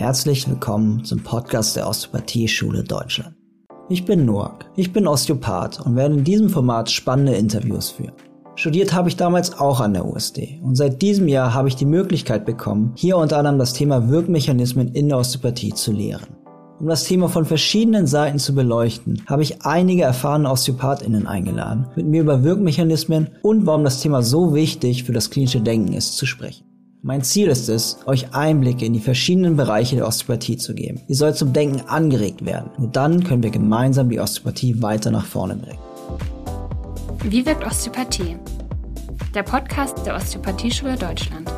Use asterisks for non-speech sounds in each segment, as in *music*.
Herzlich willkommen zum Podcast der Osteopathie-Schule Deutschland. Ich bin Noak, ich bin Osteopath und werde in diesem Format spannende Interviews führen. Studiert habe ich damals auch an der USD und seit diesem Jahr habe ich die Möglichkeit bekommen, hier unter anderem das Thema Wirkmechanismen in der Osteopathie zu lehren. Um das Thema von verschiedenen Seiten zu beleuchten, habe ich einige erfahrene OsteopathInnen eingeladen, mit mir über Wirkmechanismen und warum das Thema so wichtig für das klinische Denken ist, zu sprechen. Mein Ziel ist es, euch Einblicke in die verschiedenen Bereiche der Osteopathie zu geben. Ihr sollt zum Denken angeregt werden. Nur dann können wir gemeinsam die Osteopathie weiter nach vorne bringen. Wie wirkt Osteopathie? Der Podcast der Osteopathieschule Deutschland.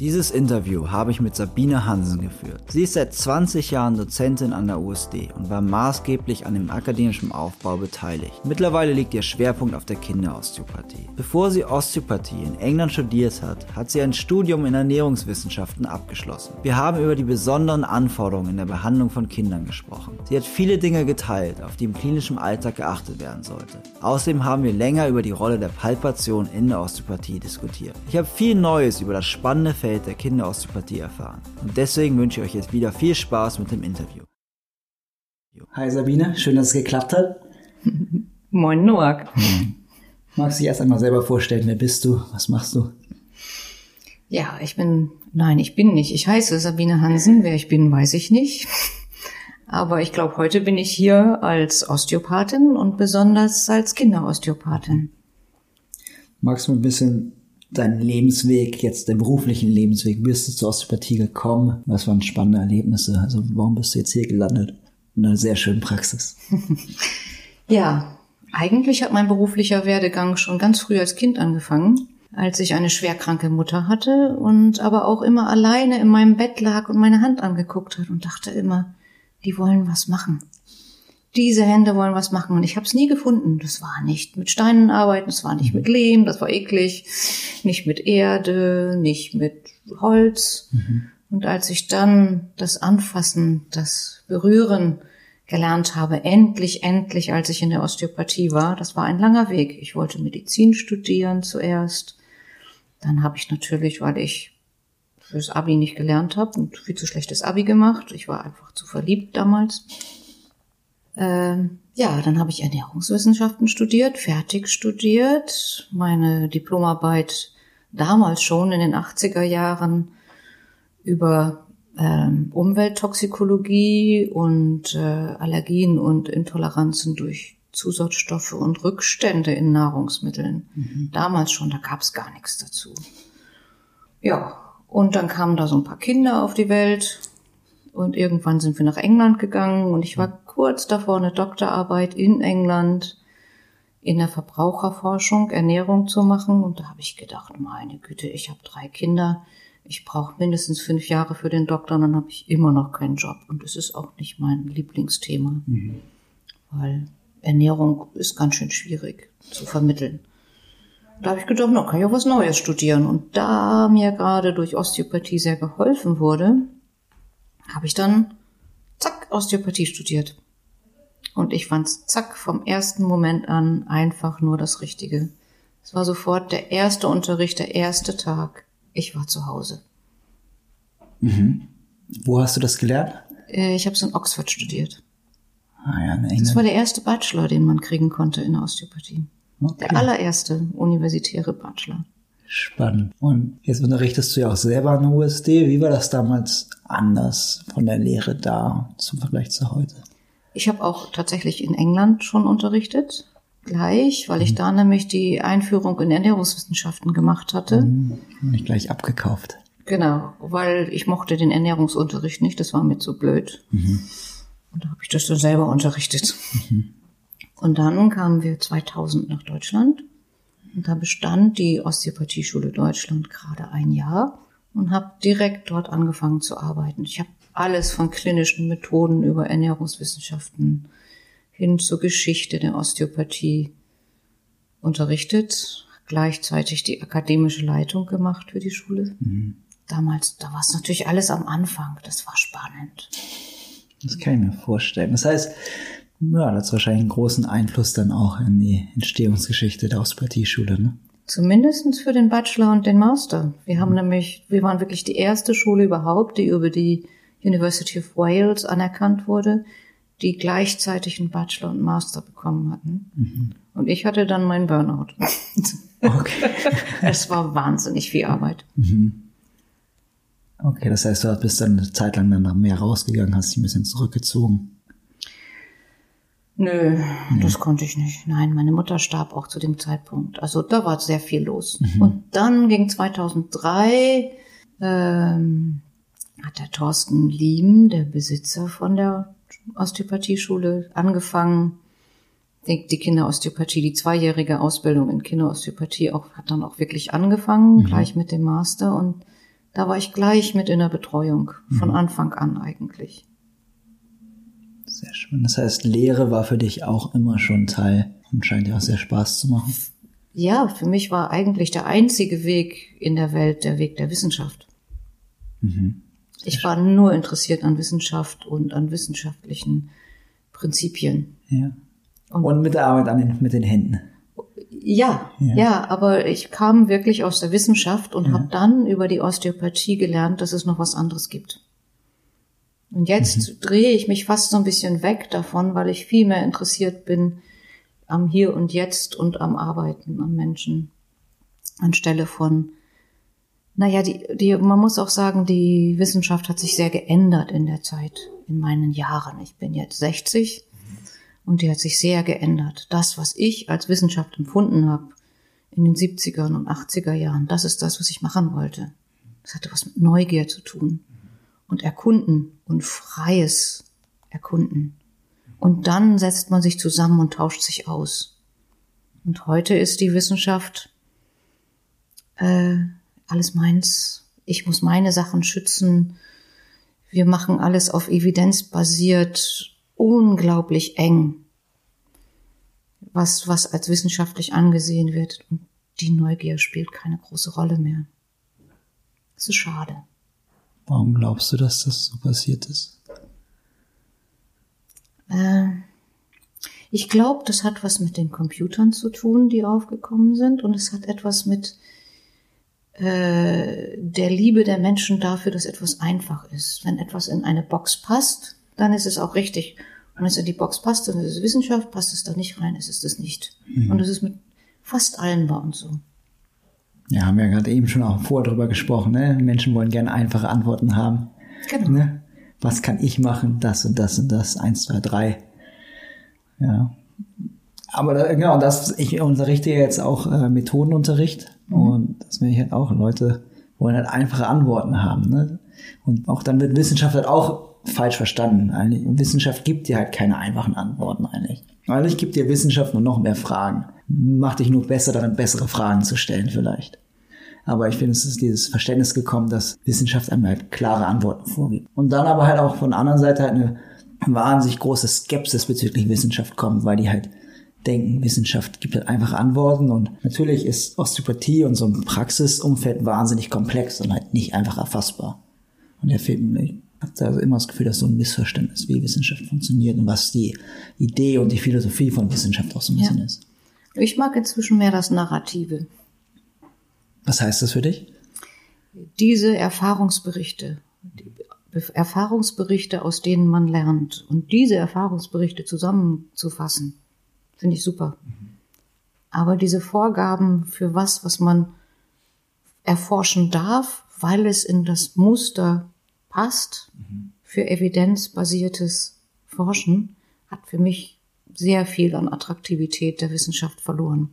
Dieses Interview habe ich mit Sabine Hansen geführt. Sie ist seit 20 Jahren Dozentin an der USD und war maßgeblich an dem akademischen Aufbau beteiligt. Mittlerweile liegt ihr Schwerpunkt auf der Kinderosteopathie. Bevor sie Osteopathie in England studiert hat, hat sie ein Studium in Ernährungswissenschaften abgeschlossen. Wir haben über die besonderen Anforderungen in der Behandlung von Kindern gesprochen. Sie hat viele Dinge geteilt, auf die im klinischen Alltag geachtet werden sollte. Außerdem haben wir länger über die Rolle der Palpation in der Osteopathie diskutiert. Ich habe viel Neues über das spannende Feld Feld der Kinderosteopathie erfahren. Und deswegen wünsche ich euch jetzt wieder viel Spaß mit dem Interview. Hi Sabine, schön, dass es geklappt hat. *laughs* Moin Noak. Hm. Magst du dich erst einmal selber vorstellen, wer bist du, was machst du? Ja, ich bin, nein, ich bin nicht. Ich heiße Sabine Hansen. Wer ich bin, weiß ich nicht. Aber ich glaube, heute bin ich hier als Osteopathin und besonders als Kinderosteopathin. Magst du ein bisschen deinen Lebensweg, jetzt den beruflichen Lebensweg, bist du zur Osteopathie gekommen? Was waren spannende Erlebnisse? Also warum bist du jetzt hier gelandet? In einer sehr schönen Praxis. *laughs* ja, eigentlich hat mein beruflicher Werdegang schon ganz früh als Kind angefangen, als ich eine schwerkranke Mutter hatte und aber auch immer alleine in meinem Bett lag und meine Hand angeguckt hat und dachte immer, die wollen was machen diese Hände wollen was machen und ich habe es nie gefunden. Das war nicht mit Steinen arbeiten, das war nicht mit Lehm, das war eklig, nicht mit Erde, nicht mit Holz. Mhm. Und als ich dann das Anfassen, das Berühren gelernt habe, endlich, endlich, als ich in der Osteopathie war, das war ein langer Weg. Ich wollte Medizin studieren zuerst. Dann habe ich natürlich, weil ich fürs Abi nicht gelernt habe und viel zu schlechtes Abi gemacht. Ich war einfach zu verliebt damals ähm, ja, dann habe ich Ernährungswissenschaften studiert, fertig studiert, meine Diplomarbeit damals schon in den 80er Jahren über ähm, Umwelttoxikologie und äh, Allergien und Intoleranzen durch Zusatzstoffe und Rückstände in Nahrungsmitteln. Mhm. Damals schon, da gab es gar nichts dazu. Ja, und dann kamen da so ein paar Kinder auf die Welt und irgendwann sind wir nach England gegangen und ich war kurz davor, eine Doktorarbeit in England in der Verbraucherforschung, Ernährung zu machen. Und da habe ich gedacht, meine Güte, ich habe drei Kinder. Ich brauche mindestens fünf Jahre für den Doktor und dann habe ich immer noch keinen Job. Und das ist auch nicht mein Lieblingsthema. Mhm. Weil Ernährung ist ganz schön schwierig zu vermitteln. Da habe ich gedacht, na, kann ich auch was Neues studieren. Und da mir gerade durch Osteopathie sehr geholfen wurde, habe ich dann zack Osteopathie studiert. Und ich fand's zack vom ersten Moment an einfach nur das Richtige. Es war sofort der erste Unterricht, der erste Tag. Ich war zu Hause. Mhm. Wo hast du das gelernt? Äh, ich habe es in Oxford studiert. Ah ja, in England. Das war der erste Bachelor, den man kriegen konnte in der Osteopathie. Okay. Der allererste universitäre Bachelor. Spannend. Und jetzt unterrichtest du ja auch selber an der USD. Wie war das damals anders von der Lehre da zum Vergleich zu heute? Ich habe auch tatsächlich in England schon unterrichtet, gleich, weil ich mhm. da nämlich die Einführung in Ernährungswissenschaften gemacht hatte. Mhm. Nicht gleich abgekauft. Genau, weil ich mochte den Ernährungsunterricht nicht, das war mir zu blöd. Mhm. Und da habe ich das dann selber unterrichtet. Mhm. Und dann kamen wir 2000 nach Deutschland und da bestand die Osteopathieschule Deutschland gerade ein Jahr und habe direkt dort angefangen zu arbeiten. Ich habe alles von klinischen Methoden über Ernährungswissenschaften hin zur Geschichte der Osteopathie unterrichtet, gleichzeitig die akademische Leitung gemacht für die Schule. Mhm. Damals, da war es natürlich alles am Anfang, das war spannend. Das kann ich mir vorstellen. Das heißt, ja, das hat wahrscheinlich einen großen Einfluss dann auch in die Entstehungsgeschichte der Osteopathieschule, ne? Zumindestens für den Bachelor und den Master. Wir haben nämlich, wir waren wirklich die erste Schule überhaupt, die über die University of Wales anerkannt wurde, die gleichzeitig einen Bachelor und Master bekommen hatten. Mhm. Und ich hatte dann meinen Burnout. *laughs* Okay. *laughs* es war wahnsinnig viel Arbeit. Mhm. Okay, das heißt, du bist dann eine Zeit lang dann noch mehr rausgegangen, hast dich ein bisschen zurückgezogen. Nö, nee. das konnte ich nicht. Nein, meine Mutter starb auch zu dem Zeitpunkt. Also da war sehr viel los. Mhm. Und dann ging 2003, ähm, hat der Thorsten Liem, der Besitzer von der Osteopathieschule, angefangen, die, die Kinderosteopathie, die zweijährige Ausbildung in Kinderosteopathie auch, hat dann auch wirklich angefangen, mhm. gleich mit dem Master. Und da war ich gleich mit in der Betreuung, von mhm. Anfang an eigentlich. Sehr schön. Das heißt, Lehre war für dich auch immer schon Teil und scheint dir auch sehr Spaß zu machen. Ja, für mich war eigentlich der einzige Weg in der Welt der Weg der Wissenschaft. Mhm. Ich war nur interessiert an Wissenschaft und an wissenschaftlichen Prinzipien. Ja. Und, und mit der Arbeit an den, mit den Händen. Ja, ja, ja, aber ich kam wirklich aus der Wissenschaft und ja. habe dann über die Osteopathie gelernt, dass es noch was anderes gibt. Und jetzt mhm. drehe ich mich fast so ein bisschen weg davon, weil ich viel mehr interessiert bin am Hier und Jetzt und am Arbeiten, am Menschen. Anstelle von, naja, die, die, man muss auch sagen, die Wissenschaft hat sich sehr geändert in der Zeit, in meinen Jahren. Ich bin jetzt 60 und die hat sich sehr geändert. Das, was ich als Wissenschaft empfunden habe in den 70er und 80er Jahren, das ist das, was ich machen wollte. Das hatte was mit Neugier zu tun und erkunden und freies Erkunden. Und dann setzt man sich zusammen und tauscht sich aus. Und heute ist die Wissenschaft äh, alles meins. Ich muss meine Sachen schützen. Wir machen alles auf Evidenz basiert, unglaublich eng, was, was als wissenschaftlich angesehen wird. Und die Neugier spielt keine große Rolle mehr. Das ist schade. Warum glaubst du, dass das so passiert ist? Äh, ich glaube, das hat was mit den Computern zu tun, die aufgekommen sind, und es hat etwas mit äh, der Liebe der Menschen dafür, dass etwas einfach ist. Wenn etwas in eine Box passt, dann ist es auch richtig. Und wenn es in die Box passt, dann ist es Wissenschaft, passt es da nicht rein, ist es das nicht. Mhm. Und das ist mit fast allen bei uns so. Ja, haben wir ja gerade eben schon auch vorher drüber gesprochen. Ne? Menschen wollen gerne einfache Antworten haben. Genau. Ne? Was kann ich machen? Das und das und das. Eins, zwei, drei. Ja. Aber da, genau, das, ich unterrichte jetzt auch äh, Methodenunterricht. Mhm. Und das merke ich halt auch. Leute wollen halt einfache Antworten haben. Ne? Und auch dann wird Wissenschaft halt auch falsch verstanden. Eigentlich. Wissenschaft gibt dir halt keine einfachen Antworten eigentlich. Eigentlich gibt dir Wissenschaft nur noch mehr Fragen macht dich nur besser darin, bessere Fragen zu stellen vielleicht. Aber ich finde, es ist dieses Verständnis gekommen, dass Wissenschaft einem halt klare Antworten vorgibt. Und dann aber halt auch von der anderen Seite halt eine wahnsinnig große Skepsis bezüglich Wissenschaft kommt, weil die halt denken, Wissenschaft gibt halt einfach Antworten und natürlich ist Osteopathie und so ein Praxisumfeld wahnsinnig komplex und halt nicht einfach erfassbar. Und der Film, ich habe da also immer das Gefühl, dass so ein Missverständnis, wie Wissenschaft funktioniert und was die Idee und die Philosophie von Wissenschaft auch so ein bisschen ja. ist. Ich mag inzwischen mehr das Narrative. Was heißt das für dich? Diese Erfahrungsberichte, die Erfahrungsberichte, aus denen man lernt und diese Erfahrungsberichte zusammenzufassen, finde ich super. Aber diese Vorgaben für was, was man erforschen darf, weil es in das Muster passt, für evidenzbasiertes Forschen, hat für mich sehr viel an Attraktivität der Wissenschaft verloren.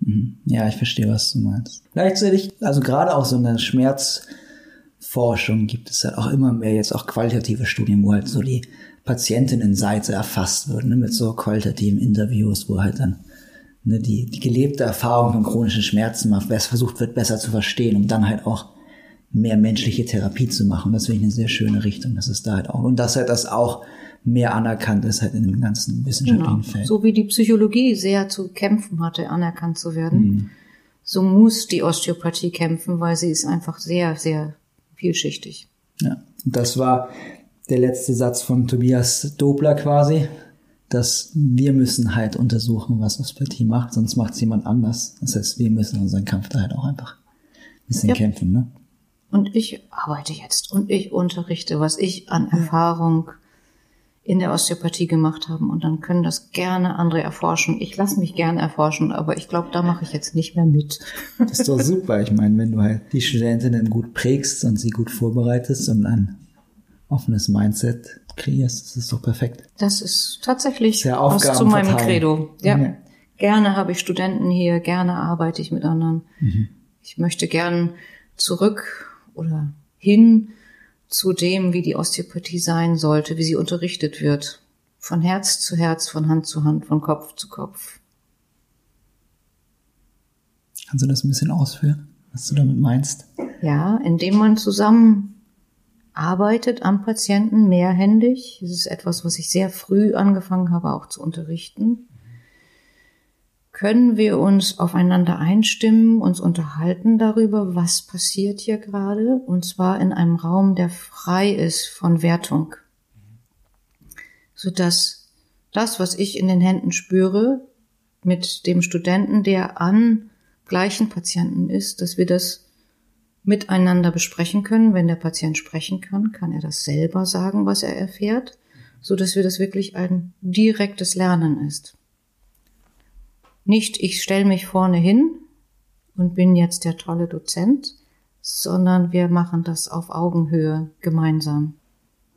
Mhm. Ja, ich verstehe, was du meinst. Gleichzeitig, also gerade auch so eine Schmerzforschung gibt es halt auch immer mehr jetzt auch qualitative Studien, wo halt so die Patientinnenseite erfasst wird, ne, mit so qualitativen Interviews, wo halt dann ne, die, die gelebte Erfahrung von chronischen Schmerzen mal versucht wird, besser zu verstehen, um dann halt auch mehr menschliche Therapie zu machen. Das finde ich eine sehr schöne Richtung. Das ist da halt auch. Und dass halt das auch mehr anerkannt ist halt in dem ganzen wissenschaftlichen genau. Feld. So wie die Psychologie sehr zu kämpfen hatte, anerkannt zu werden, mhm. so muss die Osteopathie kämpfen, weil sie ist einfach sehr, sehr vielschichtig. Ja, das war der letzte Satz von Tobias Dobler quasi. dass wir müssen halt untersuchen, was Osteopathie macht, sonst macht es jemand anders. Das heißt, wir müssen unseren Kampf da halt auch einfach ein bisschen Ja. kämpfen, ne? Und ich arbeite jetzt und ich unterrichte, was ich an Erfahrung in der Osteopathie gemacht habe. Und dann können das gerne andere erforschen. Ich lasse mich gerne erforschen, aber ich glaube, da mache ich jetzt nicht mehr mit. Das ist doch super. Ich meine, wenn du halt die Studentinnen gut prägst und sie gut vorbereitest und ein offenes Mindset kreierst, das ist doch perfekt. Das ist tatsächlich Sehr was zu meinem. Credo. Ja. Ja. Gerne habe ich Studenten hier, gerne arbeite ich mit anderen. Ich möchte gern zurück oder hin zu dem, wie die Osteopathie sein sollte, wie sie unterrichtet wird. Von Herz zu Herz, von Hand zu Hand, von Kopf zu Kopf. Kannst du das ein bisschen ausführen, was du damit meinst? Ja, indem man zusammen arbeitet am Patienten mehrhändig. Das ist etwas, was ich sehr früh angefangen habe auch zu unterrichten. Können wir uns aufeinander einstimmen, uns unterhalten darüber, was passiert hier gerade, und zwar in einem Raum, der frei ist von Wertung, sodass das, was ich in den Händen spüre, mit dem Studenten, der an gleichen Patienten ist, dass wir das miteinander besprechen können. Wenn der Patient sprechen kann, kann er das selber sagen, was er erfährt, so dass wir das wirklich ein direktes Lernen ist. Nicht, ich stelle mich vorne hin und bin jetzt der tolle Dozent, sondern wir machen das auf Augenhöhe gemeinsam.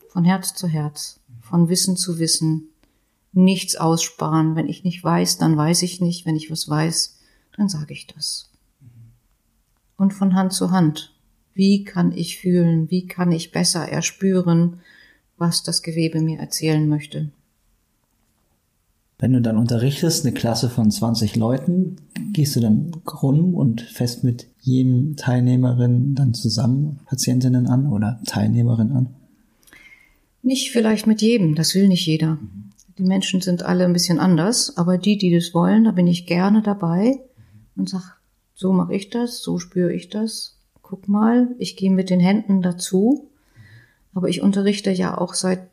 Von Herz zu Herz, von Wissen zu Wissen, nichts aussparen. Wenn ich nicht weiß, dann weiß ich nicht. Wenn ich was weiß, dann sage ich das und von Hand zu Hand. Wie kann ich fühlen? Wie kann ich besser erspüren, was das Gewebe mir erzählen möchte? Wenn du dann unterrichtest, eine Klasse von 20 Leuten, gehst du dann rum und fest mit jedem Teilnehmerin dann zusammen Patientinnen an oder Teilnehmerin an? Nicht vielleicht mit jedem, das will nicht jeder. Die Menschen sind alle ein bisschen anders, aber die, die das wollen, da bin ich gerne dabei und sag, so mache ich das, so spüre ich das. Guck mal, ich gehe mit den Händen dazu, aber ich unterrichte ja auch seit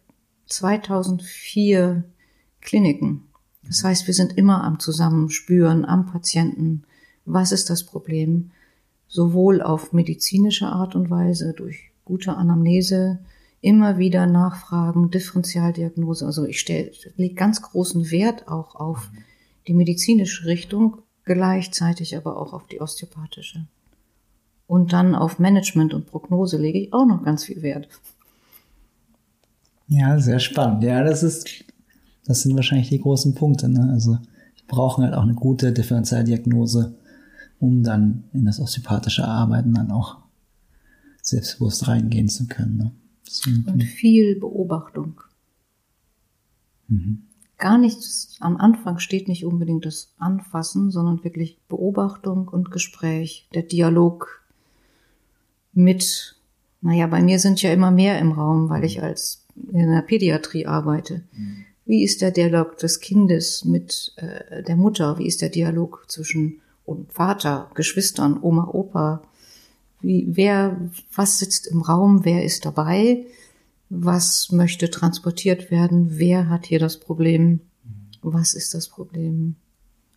2004 Kliniken. Das heißt, wir sind immer am Zusammenspüren, am Patienten. Was ist das Problem? Sowohl auf medizinische Art und Weise, durch gute Anamnese, immer wieder nachfragen, Differentialdiagnose. Also ich stelle, lege ganz großen Wert auch auf die medizinische Richtung, gleichzeitig aber auch auf die osteopathische. Und dann auf Management und Prognose lege ich auch noch ganz viel Wert. Ja, sehr spannend. Ja, das ist, das sind wahrscheinlich die großen Punkte. Ne? Also wir brauchen halt auch eine gute Differentialdiagnose, um dann in das osteopathische Arbeiten dann auch selbstbewusst reingehen zu können. Ne? Und viel Beobachtung. Gar nichts, am Anfang steht nicht unbedingt das Anfassen, sondern wirklich Beobachtung und Gespräch, der Dialog mit, naja, bei mir sind ja immer mehr im Raum, weil ich als in der Pädiatrie arbeite. Wie ist der Dialog des Kindes mit äh, der Mutter? Wie ist der Dialog zwischen Vater, Geschwistern, Oma, Opa? Wie, wer, was sitzt im Raum? Wer ist dabei? Was möchte transportiert werden? Wer hat hier das Problem? Was ist das Problem?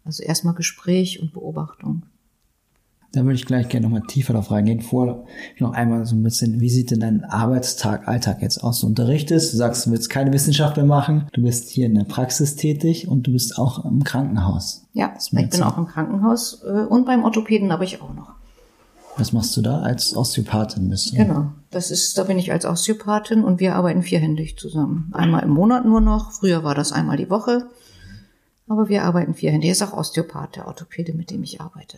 Also erstmal Gespräch und Beobachtung. Da würde ich gleich gerne nochmal tiefer darauf reingehen. Vor noch einmal so ein bisschen, wie sieht denn dein Arbeitstag, Alltag jetzt aus? Du unterrichtest, du sagst, du willst keine Wissenschaft mehr machen, du bist hier in der Praxis tätig und du bist auch im Krankenhaus. Ja, ich bin auch im Krankenhaus äh, und beim Orthopäden aber ich auch noch. Was machst du da als Osteopathin bist du? Genau. Das ist, da bin ich als Osteopathin und wir arbeiten vierhändig zusammen. Einmal im Monat nur noch. Früher war das einmal die Woche. Aber wir arbeiten vierhändig. Er ist auch Osteopath, der Orthopäde, mit dem ich arbeite.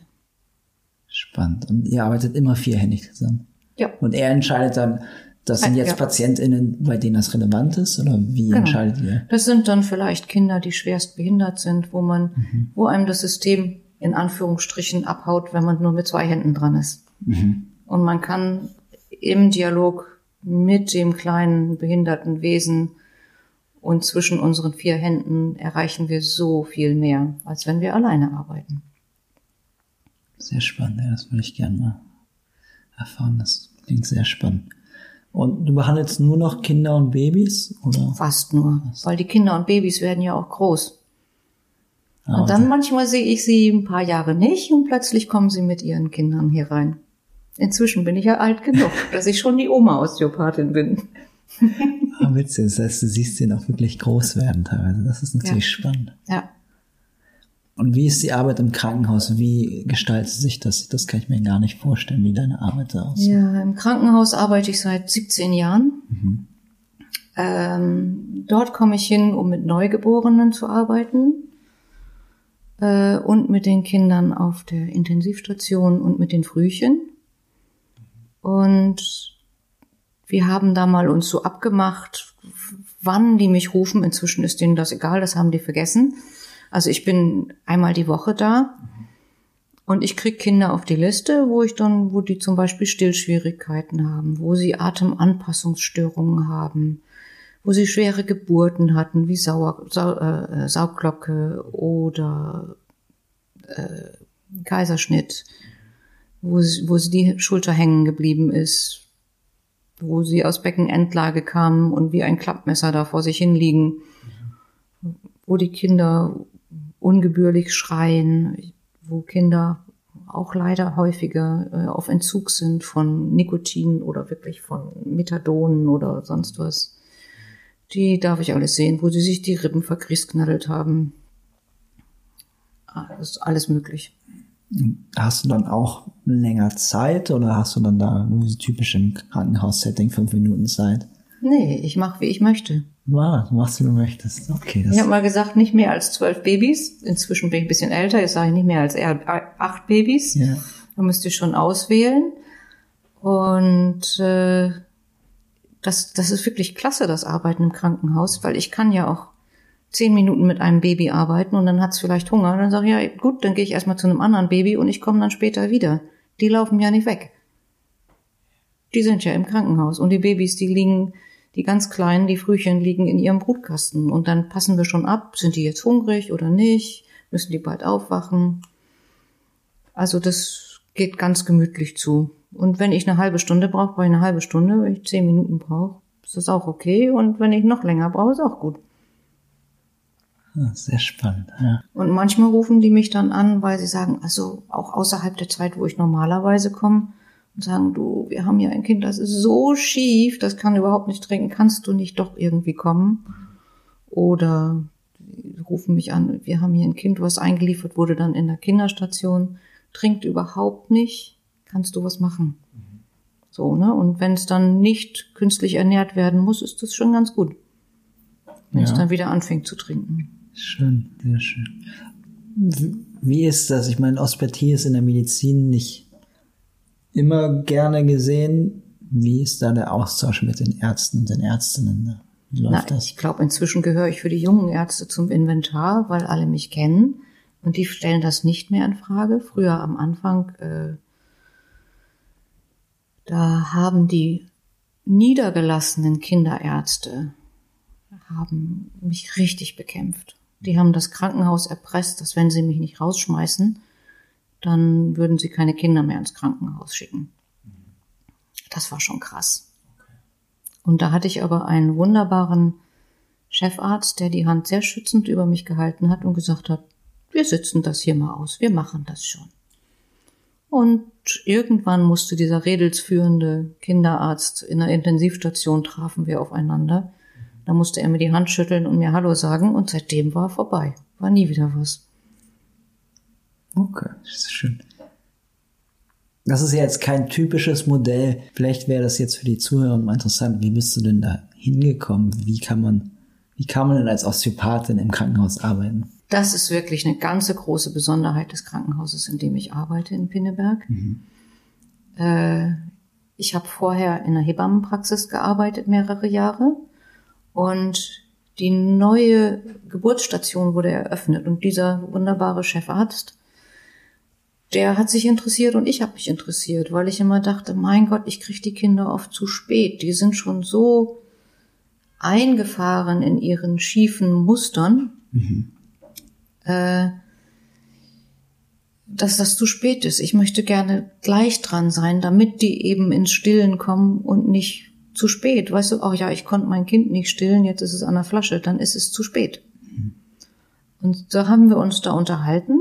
Spannend. Und ihr arbeitet immer vierhändig zusammen. Ja. Und er entscheidet dann, das sind Ja. jetzt PatientInnen, bei denen das relevant ist? Oder wie Genau. entscheidet ihr? Das sind dann vielleicht Kinder, die schwerst behindert sind, wo man, wo einem das System in Anführungsstrichen abhaut, wenn man nur mit zwei Händen dran ist. Und man kann im Dialog mit dem kleinen behinderten Wesen und zwischen unseren vier Händen erreichen wir so viel mehr, als wenn wir alleine arbeiten. Sehr spannend, ja, das würde ich gerne mal erfahren. Das klingt sehr spannend. Und du behandelst nur noch Kinder und Babys? Oder? Fast nur, weil die Kinder und Babys werden ja auch groß. Ah, Und dann manchmal sehe ich sie ein paar Jahre nicht und plötzlich kommen sie mit ihren Kindern hier rein. Inzwischen bin ich ja alt genug, *laughs* dass ich schon die Oma-Osteopathin bin. Ah, witzig. Das heißt, du siehst den auch wirklich groß werden teilweise. Das ist natürlich Ja. spannend. Ja. Und wie ist die Arbeit im Krankenhaus? Wie gestaltet sich das? Das kann ich mir gar nicht vorstellen, wie deine Arbeit da aussieht. Ja, im Krankenhaus arbeite ich seit 17 Jahren. Ähm, dort komme ich hin, um mit Neugeborenen zu arbeiten äh, und mit den Kindern auf der Intensivstation und mit den Frühchen. Und wir haben da mal uns so abgemacht, wann die mich rufen. Inzwischen ist denen das egal, das haben die vergessen. Also ich bin einmal die Woche da und ich krieg Kinder auf die Liste, wo ich dann, wo die zum Beispiel Stillschwierigkeiten haben, wo sie Atemanpassungsstörungen haben, wo sie schwere Geburten hatten, wie Sauer, Sau, äh, Saugglocke oder äh, Kaiserschnitt, wo, sie- wo sie die Schulter hängen geblieben ist, wo sie aus Beckenendlage kamen und wie ein Klappmesser da vor sich hinliegen, wo die Kinder ungebührlich schreien, wo Kinder auch leider häufiger äh, auf Entzug sind von Nikotin oder wirklich von Methadonen oder sonst was. Die darf ich alles sehen, wo sie sich die Rippen verkriesknaddelt haben. Alles, alles möglich. Hast du dann auch länger Zeit oder hast du dann da nur typisch im Krankenhaus-Setting fünf Minuten Zeit? Nee, ich mache, wie ich möchte. Wow, du machst, wie du möchtest. Okay, das Ich habe mal gesagt, nicht mehr als zwölf Babys. Inzwischen bin ich ein bisschen älter, jetzt sage ich nicht mehr als acht Babys. ja. Da müsst ihr schon auswählen. Und äh, das, das ist wirklich klasse, das Arbeiten im Krankenhaus, weil ich kann ja auch zehn Minuten mit einem Baby arbeiten und dann hat's vielleicht Hunger. Dann sage ich, ja gut, dann gehe ich erstmal zu einem anderen Baby und ich komme dann später wieder. Die laufen ja nicht weg. Die sind ja im Krankenhaus und die Babys, die liegen, die ganz kleinen, die Frühchen liegen in ihrem Brutkasten und dann passen wir schon ab, sind die jetzt hungrig oder nicht, müssen die bald aufwachen. Also das geht ganz gemütlich zu. Und wenn ich eine halbe Stunde brauche, brauche ich eine halbe Stunde. Wenn ich zehn Minuten brauche, ist das auch okay. Und wenn ich noch länger brauche, ist auch gut. Ah, sehr spannend. Ja. Und manchmal rufen die mich dann an, weil sie sagen, also auch außerhalb der Zeit, wo ich normalerweise komme, und sagen, du, wir haben hier ein Kind, das ist so schief, das kann überhaupt nicht trinken, kannst du nicht doch irgendwie kommen? Oder rufen mich an, wir haben hier ein Kind, was eingeliefert wurde dann in der Kinderstation, trinkt überhaupt nicht, kannst du was machen? So, ne? Und wenn es dann nicht künstlich ernährt werden muss, ist das schon ganz gut. Wenn es Ja. dann wieder anfängt zu trinken. Schön, sehr schön. Wie- ist das? Ich meine, Osteopathie ist in der Medizin nicht immer gerne gesehen. Wie ist da der Austausch mit den Ärzten und den Ärztinnen? Wie läuft Na, das? ich glaube, inzwischen gehöre ich für die jungen Ärzte zum Inventar, weil alle mich kennen und die stellen das nicht mehr in Frage. Früher am Anfang, äh, da haben die niedergelassenen Kinderärzte haben mich richtig bekämpft. Die haben das Krankenhaus erpresst, dass wenn sie mich nicht rausschmeißen, dann würden sie keine Kinder mehr ins Krankenhaus schicken. Das war schon krass. Und da hatte ich aber einen wunderbaren Chefarzt, der die Hand sehr schützend über mich gehalten hat und gesagt hat, wir sitzen das hier mal aus, wir machen das schon. Und irgendwann musste dieser redelsführende Kinderarzt in der Intensivstation trafen wir aufeinander. Da musste er mir die Hand schütteln und mir Hallo sagen und seitdem war vorbei. War nie wieder was. Okay, das ist schön. Das ist ja jetzt kein typisches Modell. Vielleicht wäre das jetzt für die Zuhörer mal interessant. Wie bist du denn da hingekommen? Wie kann man, wie kann man denn als Osteopathin im Krankenhaus arbeiten? Das ist wirklich eine ganze große Besonderheit des Krankenhauses, in dem ich arbeite in Pinneberg. Äh, ich habe vorher in einer Hebammenpraxis gearbeitet, mehrere Jahre. Und die neue Geburtsstation wurde eröffnet. Und dieser wunderbare Chefarzt, der hat sich interessiert und ich habe mich interessiert, weil ich immer dachte, mein Gott, ich kriege die Kinder oft zu spät. Die sind schon so eingefahren in ihren schiefen Mustern, äh, dass das zu spät ist. Ich möchte gerne gleich dran sein, damit die eben ins Stillen kommen und nicht zu spät. Weißt du, ach ja, ich konnte mein Kind nicht stillen, jetzt ist es an der Flasche, dann ist es zu spät. Und da haben wir uns da unterhalten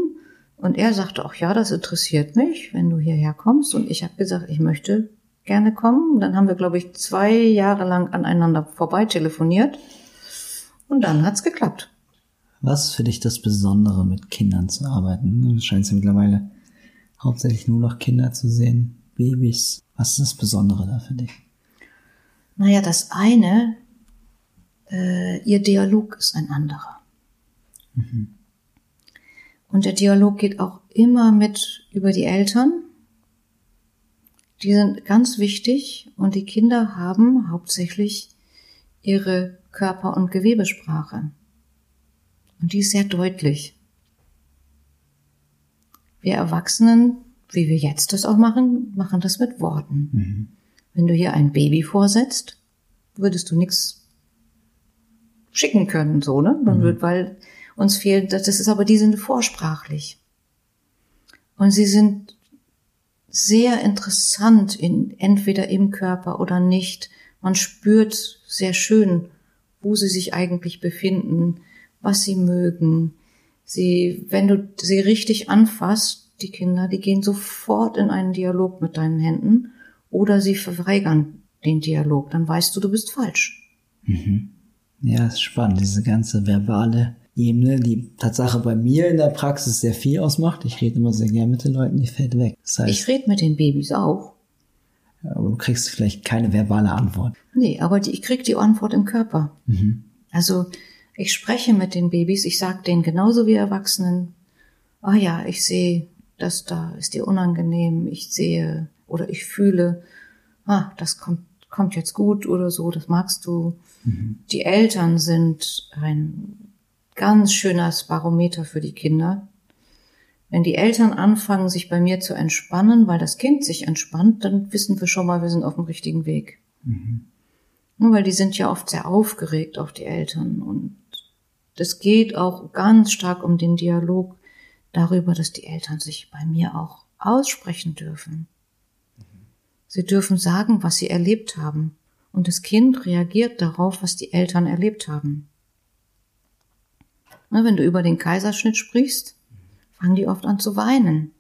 und er sagte auch, ja, das interessiert mich, wenn du hierher kommst. Und ich habe gesagt, ich möchte gerne kommen. Und dann haben wir, glaube ich, zwei Jahre lang aneinander vorbei telefoniert. Und dann hat's geklappt. Was ist für dich das Besondere, mit Kindern zu arbeiten? Du scheinst ja mittlerweile hauptsächlich nur noch Kinder zu sehen, Babys. Was ist das Besondere da für dich? Naja, das eine, äh, ihr Dialog ist ein anderer. Mhm. Und der Dialog geht auch immer mit über die Eltern. Die sind ganz wichtig und die Kinder haben hauptsächlich ihre Körper- und Gewebesprache. Und die ist sehr deutlich. Wir Erwachsenen, wie wir jetzt das auch machen, machen das mit Worten. Mhm. Wenn du hier ein Baby vorsetzt, würdest du nichts schicken können, so, ne? Man mhm. wird, weil uns fehlt, das ist aber, die sind vorsprachlich. Und sie sind sehr interessant in, entweder im Körper oder nicht. Man spürt sehr schön, wo sie sich eigentlich befinden, was sie mögen. Sie, wenn du sie richtig anfasst, die Kinder, die gehen sofort in einen Dialog mit deinen Händen oder sie verweigern den Dialog. Dann weißt du, du bist falsch. Mhm. Ja, ist spannend, diese ganze verbale Ebene, die Tatsache bei mir in der Praxis sehr viel ausmacht. Ich rede immer sehr gern mit den Leuten, die fällt weg. Das heißt, ich rede mit den Babys auch. Aber du kriegst vielleicht keine verbale Antwort. Nee, aber die, ich krieg die Antwort im Körper. Mhm. Also ich spreche mit den Babys, ich sage denen genauso wie Erwachsenen, ah ja, ich sehe, das da ist dir unangenehm, ich sehe oder ich fühle, ah, das kommt, kommt jetzt gut oder so, das magst du. Mhm. Die Eltern sind ein ganz schönes Barometer für die Kinder. Wenn die Eltern anfangen, sich bei mir zu entspannen, weil das Kind sich entspannt, dann wissen wir schon mal, wir sind auf dem richtigen Weg. Mhm. Nur weil die sind ja oft sehr aufgeregt, auch die Eltern. Und das geht auch ganz stark um den Dialog darüber, dass die Eltern sich bei mir auch aussprechen dürfen. Sie dürfen sagen, was sie erlebt haben. Und das Kind reagiert darauf, was die Eltern erlebt haben. Wenn du über den Kaiserschnitt sprichst, fangen die oft an zu weinen.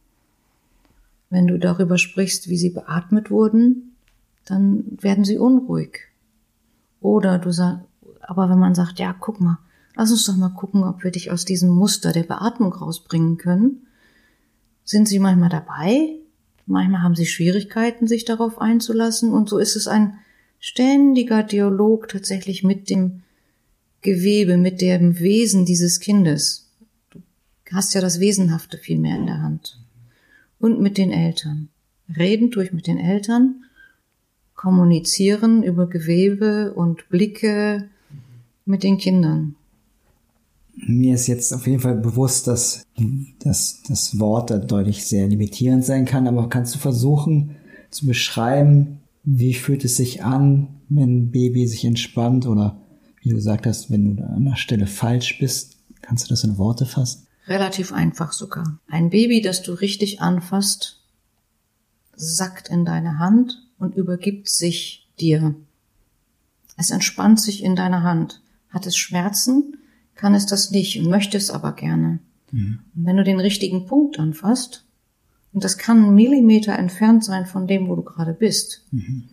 Wenn du darüber sprichst, wie sie beatmet wurden, dann werden sie unruhig. Oder du sagst, aber wenn man sagt, ja, guck mal, lass uns doch mal gucken, ob wir dich aus diesem Muster der Beatmung rausbringen können, sind sie manchmal dabei, manchmal haben sie Schwierigkeiten, sich darauf einzulassen, und so ist es ein ständiger Dialog tatsächlich mit dem Gewebe, mit dem Wesen dieses Kindes. Du hast ja das Wesenhafte viel mehr in der Hand. Und mit den Eltern. Reden durch mit den Eltern, kommunizieren über Gewebe und Blicke mit den Kindern. Mir ist jetzt auf jeden Fall bewusst, dass, dass das Wort da deutlich sehr limitierend sein kann, aber kannst du versuchen zu beschreiben, wie fühlt es sich an, wenn ein Baby sich entspannt oder wie du gesagt hast, wenn du an der Stelle falsch bist, kannst du das in Worte fassen? Relativ einfach sogar. Ein Baby, das du richtig anfasst, sackt in deine Hand und übergibt sich dir. Es entspannt sich in deiner Hand. Hat es Schmerzen, kann es das nicht und möchte es aber gerne. Mhm. Und wenn du den richtigen Punkt anfasst, und das kann ein Millimeter entfernt sein von dem, wo du gerade bist, mhm.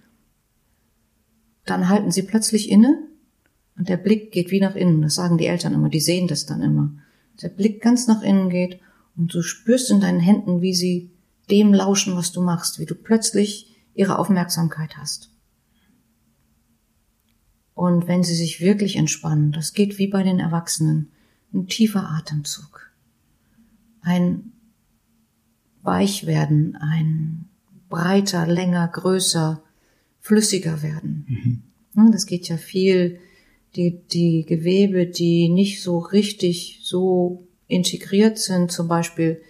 dann halten sie plötzlich inne und der Blick geht wie nach innen. Das sagen die Eltern immer, die sehen das dann immer. Der Blick ganz nach innen geht und du spürst in deinen Händen, wie sie dem lauschen, was du machst, wie du plötzlich ihre Aufmerksamkeit hast. Und wenn sie sich wirklich entspannen, das geht wie bei den Erwachsenen, ein tiefer Atemzug, ein Weichwerden, ein breiter, länger, größer, flüssiger werden. Mhm. Das geht ja viel die, die Gewebe, die nicht so richtig so integriert sind, zum Beispiel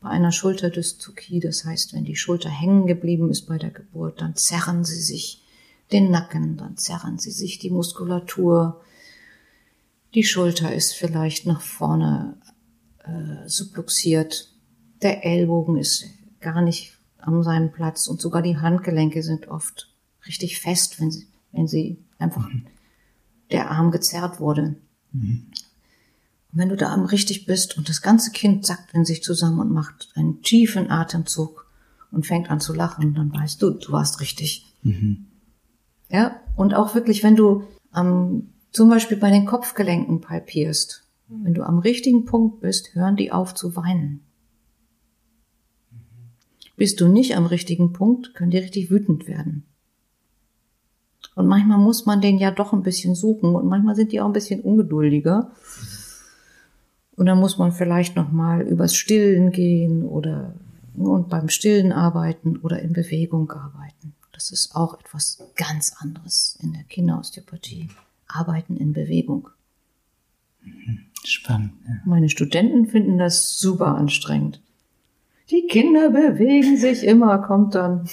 bei einer Schulterdystokie, das heißt, wenn die Schulter hängen geblieben ist bei der Geburt, dann zerren sie sich den Nacken, dann zerren sie sich die Muskulatur, die Schulter ist vielleicht nach vorne äh, subluxiert, der Ellbogen ist gar nicht an seinem Platz und sogar die Handgelenke sind oft richtig fest, wenn sie wenn sie einfach der Arm gezerrt wurde. Und wenn du da am richtig bist und das ganze Kind sackt in sich zusammen und macht einen tiefen Atemzug und fängt an zu lachen, dann weißt du, du warst richtig. Ja, und auch wirklich, wenn du am, zum Beispiel bei den Kopfgelenken palpierst, wenn du am richtigen Punkt bist, hören die auf zu weinen. Bist du nicht am richtigen Punkt, können die richtig wütend werden. Und manchmal muss man den ja doch ein bisschen suchen und manchmal sind die auch ein bisschen ungeduldiger. Und dann muss man vielleicht noch mal übers Stillen gehen oder und beim Stillen arbeiten oder in Bewegung arbeiten. Das ist auch etwas ganz anderes in der Kinderosteopathie. Arbeiten in Bewegung. Spannend. Ja. Meine Studenten finden das super anstrengend. Die Kinder bewegen sich immer, kommt dann.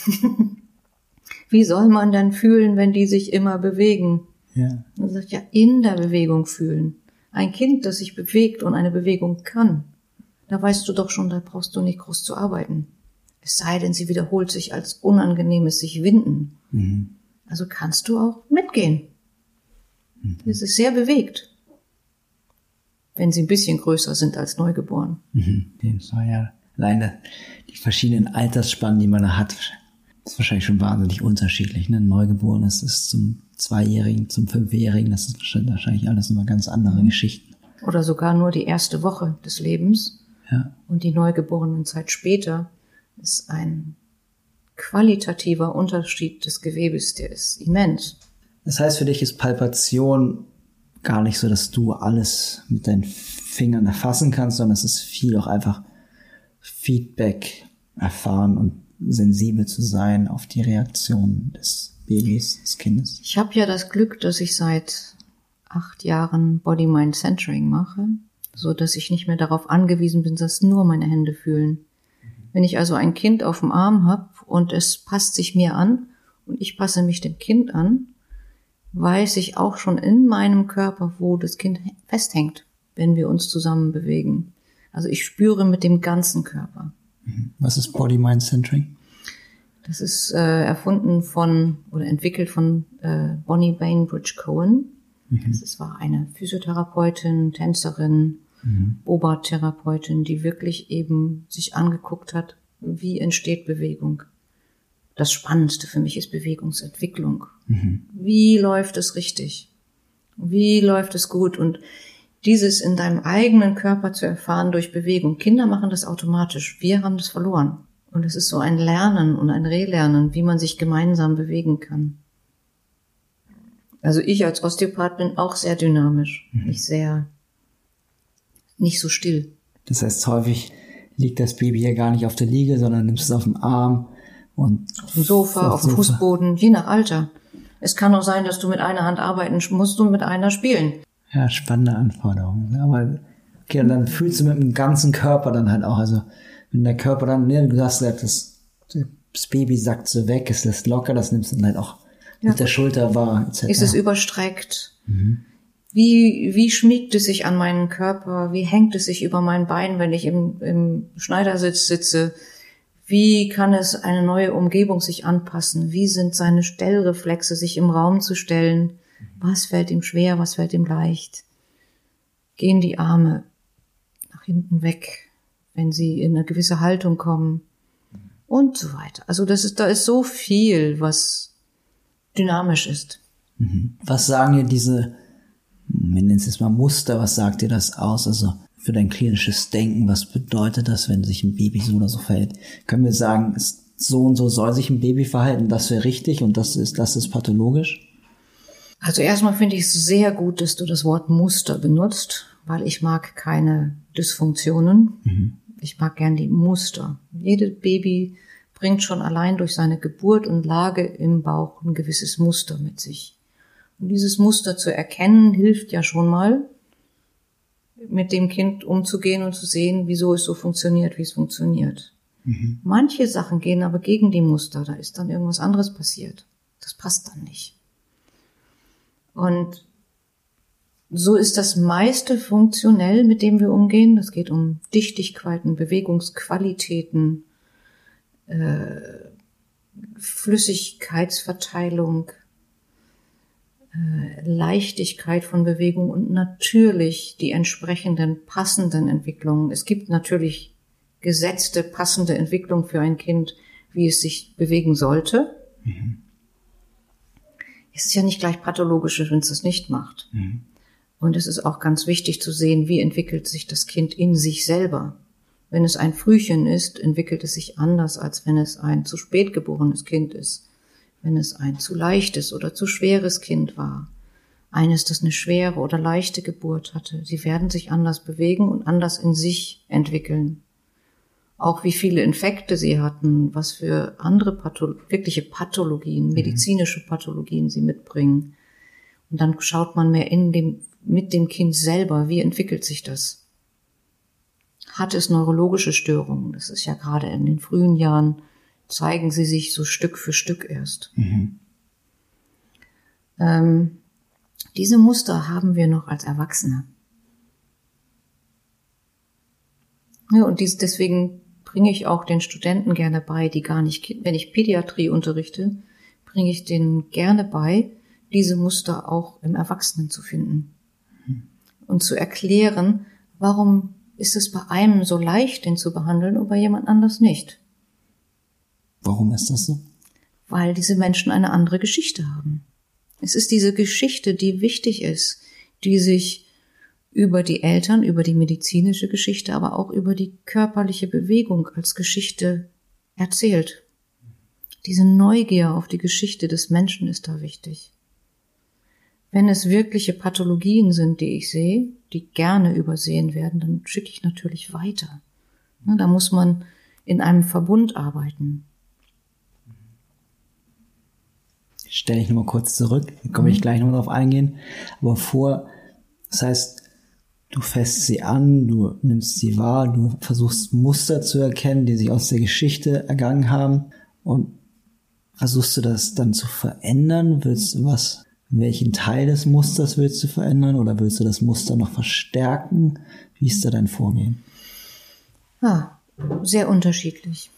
*laughs* Wie soll man denn fühlen, wenn die sich immer bewegen? Ja. Man sagt ja, in der Bewegung fühlen. Ein Kind, das sich bewegt und eine Bewegung kann, da weißt du doch schon, da brauchst du nicht groß zu arbeiten. Es sei denn, sie wiederholt sich als unangenehmes sich winden. Mhm. Also kannst du auch mitgehen. Es ist sehr bewegt. Wenn sie ein bisschen größer sind als neugeboren. Mhm. Dem soll ja alleine die verschiedenen Altersspannen, die man da hat, ist wahrscheinlich schon wahnsinnig unterschiedlich. Ne? Neugeborenes ist zum Zweijährigen, zum Fünfjährigen, das ist wahrscheinlich alles immer ganz andere Geschichten. Oder sogar nur die erste Woche des Lebens. Ja. Und die Neugeborenen-Zeit später ist ein qualitativer Unterschied des Gewebes, der ist immens. Das heißt, für dich ist Palpation gar nicht so, dass du alles mit deinen Fingern erfassen kannst, sondern es ist viel auch einfach Feedback erfahren und sensibel zu sein auf die Reaktion des Babys, des Kindes. Ich habe ja das Glück, dass ich seit acht Jahren Body-Mind-Centering mache, so dass ich nicht mehr darauf angewiesen bin, dass nur meine Hände fühlen. Wenn ich also ein Kind auf dem Arm habe und es passt sich mir an und ich passe mich dem Kind an, weiß ich auch schon in meinem Körper, wo das Kind festhängt, wenn wir uns zusammen bewegen. Also ich spüre mit dem ganzen Körper. Was ist Body-Mind-Centering? Das ist äh, erfunden von oder entwickelt von äh, Bonnie Bainbridge Cohen. Das ist, war eine Physiotherapeutin, Tänzerin, Obertherapeutin, die wirklich eben sich angeguckt hat, wie entsteht Bewegung. Das Spannendste für mich ist Bewegungsentwicklung. Wie läuft es richtig? Wie läuft es gut? Und dieses in deinem eigenen Körper zu erfahren durch Bewegung. Kinder machen das automatisch. Wir haben das verloren. Und es ist so ein Lernen und ein Relernen, wie man sich gemeinsam bewegen kann. Also ich als Osteopath bin auch sehr dynamisch, nicht sehr, nicht so still. Das heißt, häufig liegt das Baby ja gar nicht auf der Liege, sondern nimmst es auf dem Arm und Auf dem Sofa, auf dem. Fußboden, je nach Alter. Es kann auch sein, dass du mit einer Hand arbeiten musst und mit einer spielen. Ja, spannende Anforderungen. Aber okay, und dann fühlst du mit dem ganzen Körper dann halt auch, also wenn der Körper dann, ne, du gesagt, das, das Baby sackt so weg, es lässt locker, das nimmst du dann halt auch Ja. mit der Schulter wahr, etc. Ist es überstreckt? Wie, wie schmiegt es sich an meinen Körper? Wie hängt es sich über mein Bein, wenn ich im, im Schneidersitz sitze? Wie kann es eine neue Umgebung sich anpassen? Wie sind seine Stellreflexe, sich im Raum zu stellen? Was fällt ihm schwer? Was fällt ihm leicht? Gehen die Arme nach hinten weg, wenn sie in eine gewisse Haltung kommen? Und so weiter. Also das ist, da ist so viel, was dynamisch ist. Was sagen dir diese, wir nennen es jetzt mal Muster, was sagt dir das aus? Also für dein klinisches Denken, was bedeutet das, wenn sich ein Baby so oder so verhält? Können wir sagen, so und so soll sich ein Baby verhalten, das wäre richtig und das ist, das ist pathologisch? Also erstmal finde ich es sehr gut, dass du das Wort Muster benutzt, weil ich mag keine Dysfunktionen. Ich mag gern die Muster. Jedes Baby bringt schon allein durch seine Geburt und Lage im Bauch ein gewisses Muster mit sich. Und dieses Muster zu erkennen, hilft ja schon mal, mit dem Kind umzugehen und zu sehen, wieso es so funktioniert, wie es funktioniert. Manche Sachen gehen aber gegen die Muster, da ist dann irgendwas anderes passiert. Das passt dann nicht. Und so ist das meiste funktionell, mit dem wir umgehen. Das geht um Dichtigkeiten, Bewegungsqualitäten, äh, Flüssigkeitsverteilung. Äh, Leichtigkeit von Bewegung und natürlich die entsprechenden passenden Entwicklungen. Es gibt natürlich gesetzte, passende Entwicklung für ein Kind, wie es sich bewegen sollte. Mhm. Es ist ja nicht gleich pathologisch, wenn es das nicht macht. Mhm. Und es ist auch ganz wichtig zu sehen, wie entwickelt sich das Kind in sich selber. Wenn es ein Frühchen ist, entwickelt es sich anders, als wenn es ein zu spät geborenes Kind ist. Wenn es ein zu leichtes oder zu schweres Kind war. Eines, das eine schwere oder leichte Geburt hatte. Sie werden sich anders bewegen und anders in sich entwickeln. Auch wie viele Infekte sie hatten, was für andere Patho wirkliche Pathologien, mhm. medizinische Pathologien sie mitbringen. Und dann schaut man mehr in dem, mit dem Kind selber, wie entwickelt sich das? Hat es neurologische Störungen? Das ist ja gerade in den frühen Jahren, zeigen sie sich so Stück für Stück erst. Mhm. Ähm, diese Muster haben wir noch als Erwachsene. Ja, und dies, deswegen bringe ich auch den Studenten gerne bei, die gar nicht, wenn ich Pädiatrie unterrichte, bringe ich denen gerne bei, diese Muster auch im Erwachsenen zu finden. Mhm. Und zu erklären, warum ist es bei einem so leicht, den zu behandeln und bei jemand anders nicht. Warum ist das so? Weil diese Menschen eine andere Geschichte haben. Es ist diese Geschichte, die wichtig ist, die sich über die Eltern, über die medizinische Geschichte, aber auch über die körperliche Bewegung als Geschichte erzählt. Diese Neugier auf die Geschichte des Menschen ist da wichtig. Wenn es wirkliche Pathologien sind, die ich sehe, die gerne übersehen werden, dann schicke ich natürlich weiter. Da muss man in einem Verbund arbeiten. Stelle ich nochmal kurz zurück, da komme ich mhm. gleich nochmal drauf eingehen. Aber vor, das heißt, du fässt sie an, du nimmst sie wahr, du versuchst Muster zu erkennen, die sich aus der Geschichte ergangen haben und versuchst du das dann zu verändern? Willst du was welchen Teil des Musters willst du verändern oder willst du das Muster noch verstärken? Wie ist da dein Vorgehen? Ah, sehr unterschiedlich.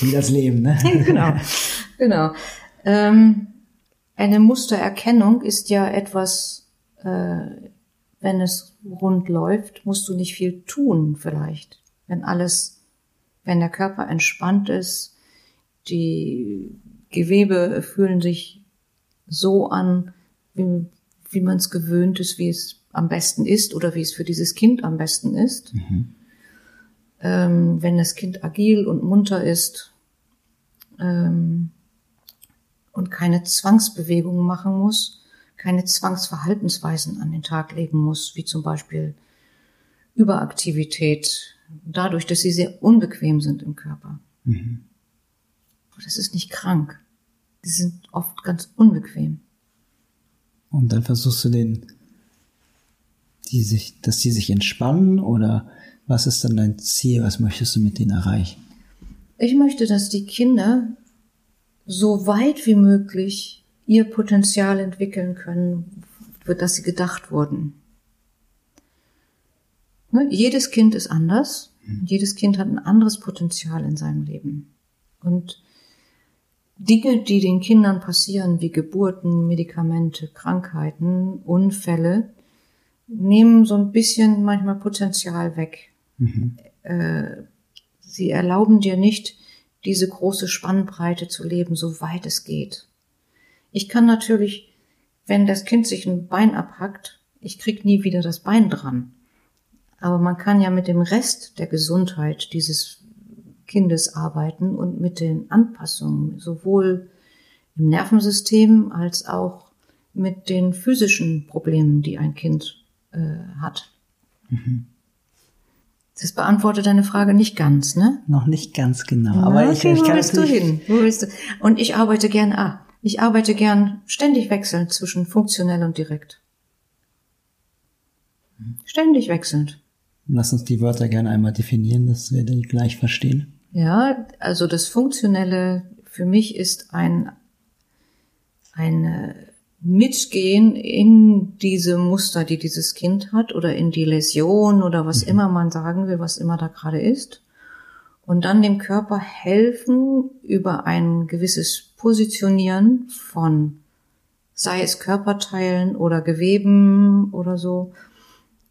Wie das Leben, ne? *laughs* genau, genau. Ähm, eine Mustererkennung ist ja etwas, äh, wenn es rund läuft, musst du nicht viel tun vielleicht. Wenn alles, wenn der Körper entspannt ist, die Gewebe fühlen sich so an, wie, wie man es gewöhnt ist, wie es am besten ist oder wie es für dieses Kind am besten ist. Mhm. Ähm, wenn das Kind agil und munter ist ähm, und keine Zwangsbewegungen machen muss, keine Zwangsverhaltensweisen an den Tag legen muss, wie zum Beispiel Überaktivität, dadurch, dass sie sehr unbequem sind im Körper. Mhm. Das ist nicht krank die sind oft ganz unbequem. Und dann versuchst du den, die sich, dass die sich entspannen oder was ist dann dein Ziel? Was möchtest du mit denen erreichen? Ich möchte, dass die Kinder so weit wie möglich ihr Potenzial entwickeln können, für das sie gedacht wurden. Ne? Jedes Kind ist anders. Mhm. Jedes Kind hat ein anderes Potenzial in seinem Leben. Und Dinge, die den Kindern passieren, wie Geburten, Medikamente, Krankheiten, Unfälle, nehmen so ein bisschen manchmal Potenzial weg. Mhm. Äh, sie erlauben dir nicht, diese große Spannbreite zu leben, so weit es geht. Ich kann natürlich, wenn das Kind sich ein Bein abhackt, ich krieg nie wieder das Bein dran. Aber man kann ja mit dem Rest der Gesundheit dieses Kindes arbeiten und mit den Anpassungen, sowohl im Nervensystem als auch mit den physischen Problemen, die ein Kind äh, hat. Mhm. Das beantwortet deine Frage nicht ganz, ne? Noch nicht ganz genau. Ja, aber okay, ich, ich wo willst du hin? Wo willst du? Und ich arbeite gern, ah, ich arbeite gern ständig wechselnd zwischen funktionell und direkt. Ständig wechselnd. Lass uns die Wörter gerne einmal definieren, dass wir die gleich verstehen. Ja, also das Funktionelle für mich ist ein, ein Mitgehen in diese Muster, die dieses Kind hat oder in die Läsion oder was mhm. immer man sagen will, was immer da gerade ist. Und dann dem Körper helfen über ein gewisses Positionieren von sei es Körperteilen oder Geweben oder so,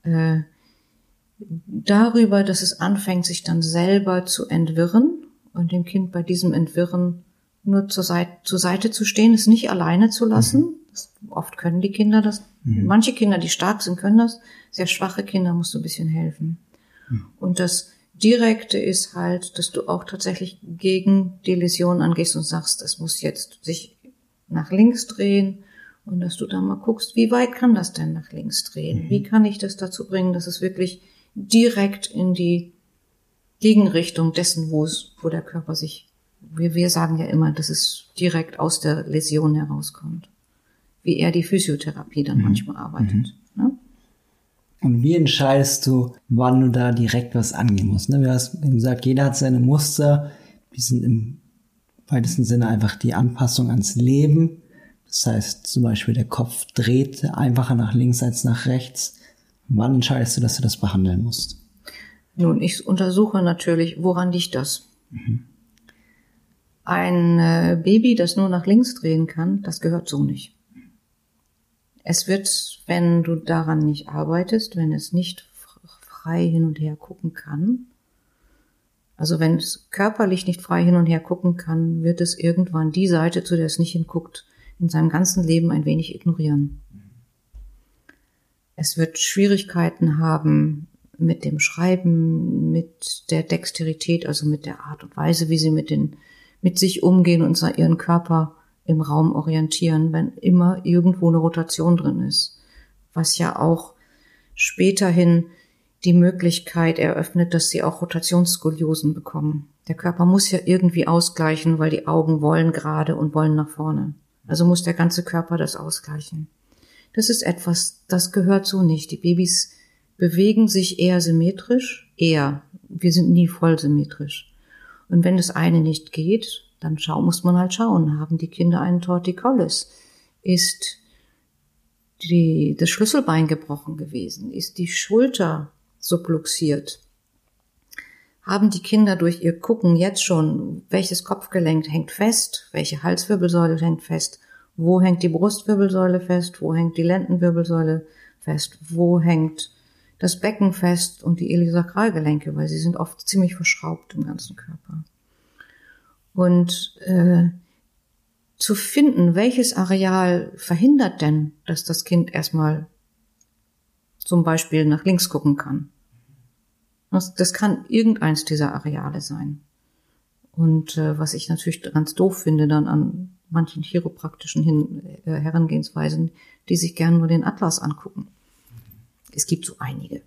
äh, darüber, dass es anfängt, sich dann selber zu entwirren und dem Kind bei diesem Entwirren nur zur Seite, zur Seite zu stehen, es nicht alleine zu lassen. Mhm. Oft können die Kinder das. Mhm. Manche Kinder, die stark sind, können das. Sehr schwache Kinder musst du ein bisschen helfen. Mhm. Und das Direkte ist halt, dass du auch tatsächlich gegen die Läsion angehst und sagst, es muss jetzt sich nach links drehen und dass du dann mal guckst, wie weit kann das denn nach links drehen? Mhm. Wie kann ich das dazu bringen, dass es wirklich direkt in die Gegenrichtung dessen, wo es, wo der Körper sich, wir, wir sagen ja immer, dass es direkt aus der Läsion herauskommt. Wie er die Physiotherapie dann mhm. manchmal arbeitet. Mhm. Ne? Und wie entscheidest du, wann du da direkt was angehen musst? Ne? Wir haben gesagt, jeder hat seine Muster, die sind im weitesten Sinne einfach die Anpassung ans Leben. Das heißt zum Beispiel, der Kopf dreht einfacher nach links als nach rechts. Wann entscheidest du, dass du das behandeln musst? Nun, ich untersuche natürlich, woran liegt das? Mhm. Ein äh, Baby, das nur nach links drehen kann, das gehört so nicht. Es wird, wenn du daran nicht arbeitest, wenn es nicht frei hin und her gucken kann, also wenn es körperlich nicht frei hin und her gucken kann, wird es irgendwann die Seite, zu der es nicht hinguckt, in seinem ganzen Leben ein wenig ignorieren. Es wird Schwierigkeiten haben mit dem Schreiben, mit der Dexterität, also mit der Art und Weise, wie sie mit den, mit sich umgehen und ihren Körper im Raum orientieren, wenn immer irgendwo eine Rotation drin ist. Was ja auch späterhin die Möglichkeit eröffnet, dass sie auch Rotationskoliosen bekommen. Der Körper muss ja irgendwie ausgleichen, weil die Augen wollen gerade und wollen nach vorne. Also muss der ganze Körper das ausgleichen. Das ist etwas, das gehört so nicht. Die Babys bewegen sich eher symmetrisch, eher. Wir sind nie voll symmetrisch. Und wenn das eine nicht geht, dann schau, muss man halt schauen, haben die Kinder einen Torticollis? Ist die, das Schlüsselbein gebrochen gewesen? Ist die Schulter subluxiert? Haben die Kinder durch ihr Gucken jetzt schon, welches Kopfgelenk hängt fest, welche Halswirbelsäule hängt fest, wo hängt die Brustwirbelsäule fest, wo hängt die Lendenwirbelsäule fest, wo hängt das Becken fest und die Ilisakralgelenke, weil sie sind oft ziemlich verschraubt im ganzen Körper. Und äh, zu finden, welches Areal verhindert denn, dass das Kind erstmal zum Beispiel nach links gucken kann. Das, das kann irgendeins dieser Areale sein. Und äh, was ich natürlich ganz doof finde dann an manchen chiropraktischen Hin äh, Herangehensweisen, die sich gern nur den Atlas angucken. Es gibt so einige.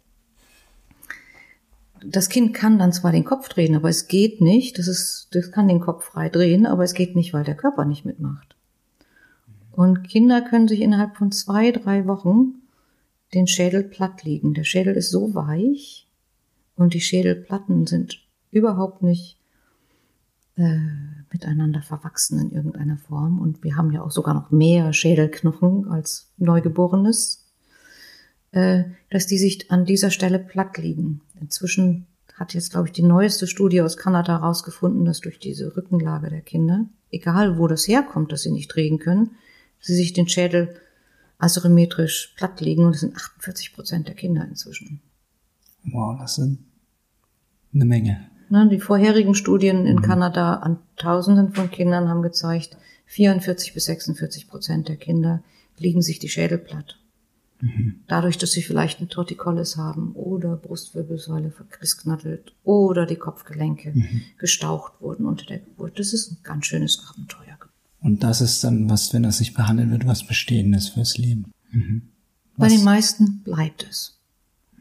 Das Kind kann dann zwar den Kopf drehen, aber es geht nicht. Das ist, das kann den Kopf frei drehen, aber es geht nicht, weil der Körper nicht mitmacht. Und Kinder können sich innerhalb von zwei, drei Wochen den Schädel platt liegen. Der Schädel ist so weich und die Schädelplatten sind überhaupt nicht äh, miteinander verwachsen in irgendeiner Form. Und wir haben ja auch sogar noch mehr Schädelknochen als Neugeborenes, dass die sich an dieser Stelle platt liegen. Inzwischen hat jetzt, glaube ich, die neueste Studie aus Kanada herausgefunden, dass durch diese Rückenlage der Kinder, egal wo das herkommt, dass sie nicht drehen können, sie sich den Schädel asymmetrisch platt liegen und das sind 48 Prozent der Kinder inzwischen. Wow, das sind eine Menge. Die vorherigen Studien in mhm. Kanada an Tausenden von Kindern haben gezeigt, 44 bis 46 Prozent der Kinder liegen sich die Schädel platt. Mhm. Dadurch, dass sie vielleicht ein Torticollis haben oder Brustwirbelsäule verkrisknattelt oder die Kopfgelenke mhm. gestaucht wurden unter der Geburt. Das ist ein ganz schönes Abenteuer. Und das ist dann was, wenn das nicht behandelt wird, was Bestehendes fürs Leben. Mhm. Bei den meisten bleibt es.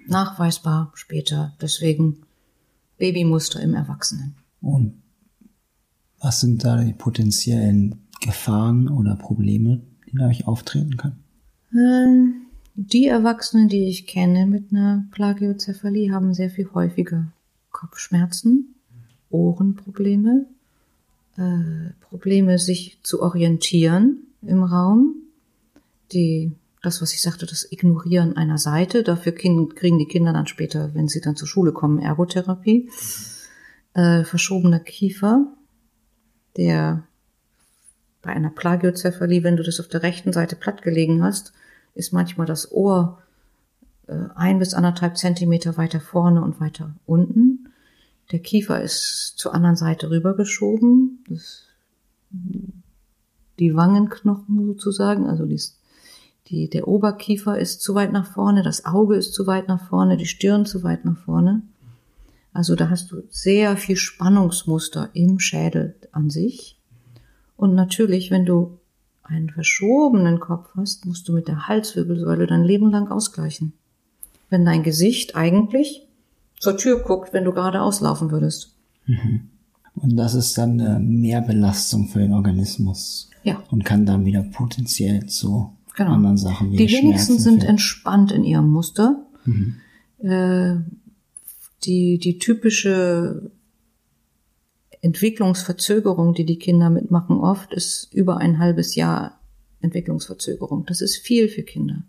Nachweisbar später. Deswegen Babymuster im Erwachsenen. Und was sind da die potenziellen Gefahren oder Probleme, die dadurch auftreten können? Ähm, die Erwachsenen, die ich kenne mit einer Plagiozephalie, haben sehr viel häufiger Kopfschmerzen, Ohrenprobleme, äh, Probleme, sich zu orientieren im Raum, die das, was ich sagte, das Ignorieren einer Seite. Dafür kriegen die Kinder dann später, wenn sie dann zur Schule kommen, Ergotherapie. Äh, verschobener Kiefer, der Bei einer Plagiozephalie, wenn du das auf der rechten Seite platt gelegen hast, ist manchmal das Ohr äh, ein bis anderthalb Zentimeter weiter vorne und weiter unten. Der Kiefer ist zur anderen Seite rübergeschoben. Die Wangenknochen sozusagen, also die, die, der Oberkiefer ist zu weit nach vorne, das Auge ist zu weit nach vorne, die Stirn zu weit nach vorne. Also da hast du sehr viel Spannungsmuster im Schädel an sich. Und natürlich, wenn du einen verschobenen Kopf hast, musst du mit der Halswirbelsäule dein Leben lang ausgleichen. Wenn dein Gesicht eigentlich zur Tür guckt, wenn du gerade auslaufen würdest. Mhm. Und das ist dann eine Mehrbelastung für den Organismus. Ja. Und kann dann wieder potenziell zu Genau. anderen Sachen wie Die wenigsten Schmerzen sind führen. entspannt in ihrem Muster. Mhm. Äh, die, die typische Entwicklungsverzögerung, die die Kinder mitmachen, oft ist über ein halbes Jahr Entwicklungsverzögerung. Das ist viel für Kinder.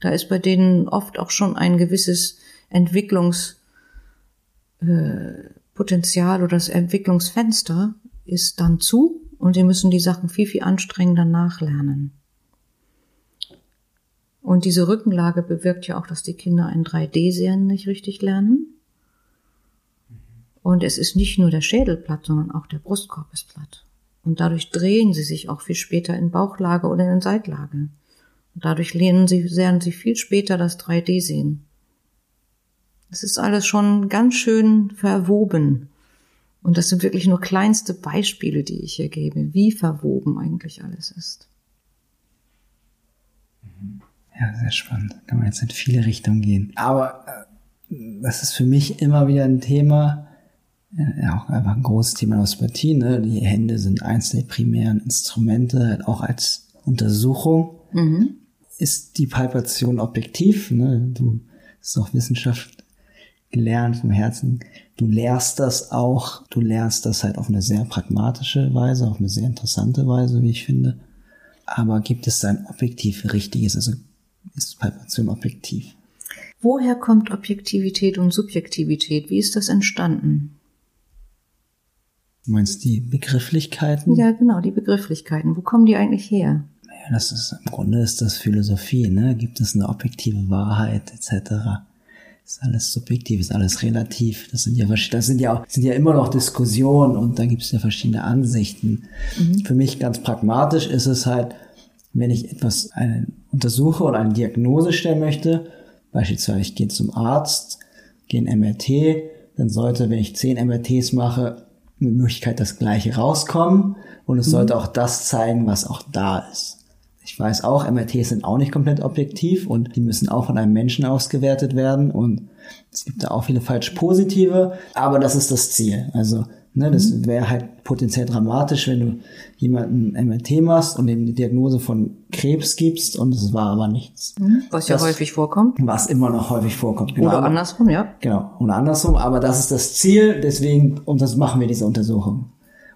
Da ist bei denen oft auch schon ein gewisses Entwicklungspotenzial oder das Entwicklungsfenster ist dann zu und sie müssen die Sachen viel, viel anstrengender nachlernen. Und diese Rückenlage bewirkt ja auch, dass die Kinder ein 3D-Sehen nicht richtig lernen. Und es ist nicht nur der Schädel platt, sondern auch der Brustkorb ist platt. Und dadurch drehen sie sich auch viel später in Bauchlage oder in Seitlage. Und dadurch lernen sie, lernen sie viel später das 3D-Sehen. Es ist alles schon ganz schön verwoben. Und das sind wirklich nur kleinste Beispiele, die ich hier gebe, wie verwoben eigentlich alles ist. Ja, sehr spannend. Kann man jetzt in viele Richtungen gehen. Aber äh, das ist für mich immer wieder ein Thema, ja, auch einfach ein großes Thema in der Osteopathie. Ne? Die Hände sind eins der primären Instrumente, halt auch als Untersuchung. Mhm. Ist die Palpation objektiv? Ne? Du hast auch Wissenschaft gelernt vom Herzen. Du lehrst das auch. Du lernst das halt auf eine sehr pragmatische Weise, auf eine sehr interessante Weise, wie ich finde. Aber gibt es da ein objektiv richtiges, also ist Palpation objektiv? Woher kommt Objektivität und Subjektivität? Wie ist das entstanden? Du meinst die Begrifflichkeiten? Ja, genau, die Begrifflichkeiten. Wo kommen die eigentlich her? Ja, das ist im Grunde ist das Philosophie, ne? Gibt es eine objektive Wahrheit etc. Ist alles subjektiv, ist alles relativ. Das sind ja das sind ja auch, sind ja immer noch Diskussionen und da gibt es ja verschiedene Ansichten. Für mich ganz pragmatisch ist es halt, wenn ich etwas eine untersuche oder eine Diagnose stellen möchte, beispielsweise ich gehe zum Arzt, gehe in MRT, dann sollte, wenn ich zehn MRTs mache, mit Möglichkeit das gleiche rauskommen und es sollte auch das zeigen, was auch da ist. Ich weiß auch, MRTs sind auch nicht komplett objektiv und die müssen auch von einem Menschen ausgewertet werden und es gibt da auch viele falsch positive, aber das ist das Ziel. Also, ne, das wäre halt potenziell dramatisch, wenn du jemanden MRT machst und ihm die Diagnose von Krebs gibst und es war aber nichts. Was ja Das- häufig vorkommt. Was immer noch häufig vorkommt. Genau. Oder andersrum, ja. Genau, oder andersrum, aber das ist das Ziel, deswegen und das machen wir diese Untersuchung.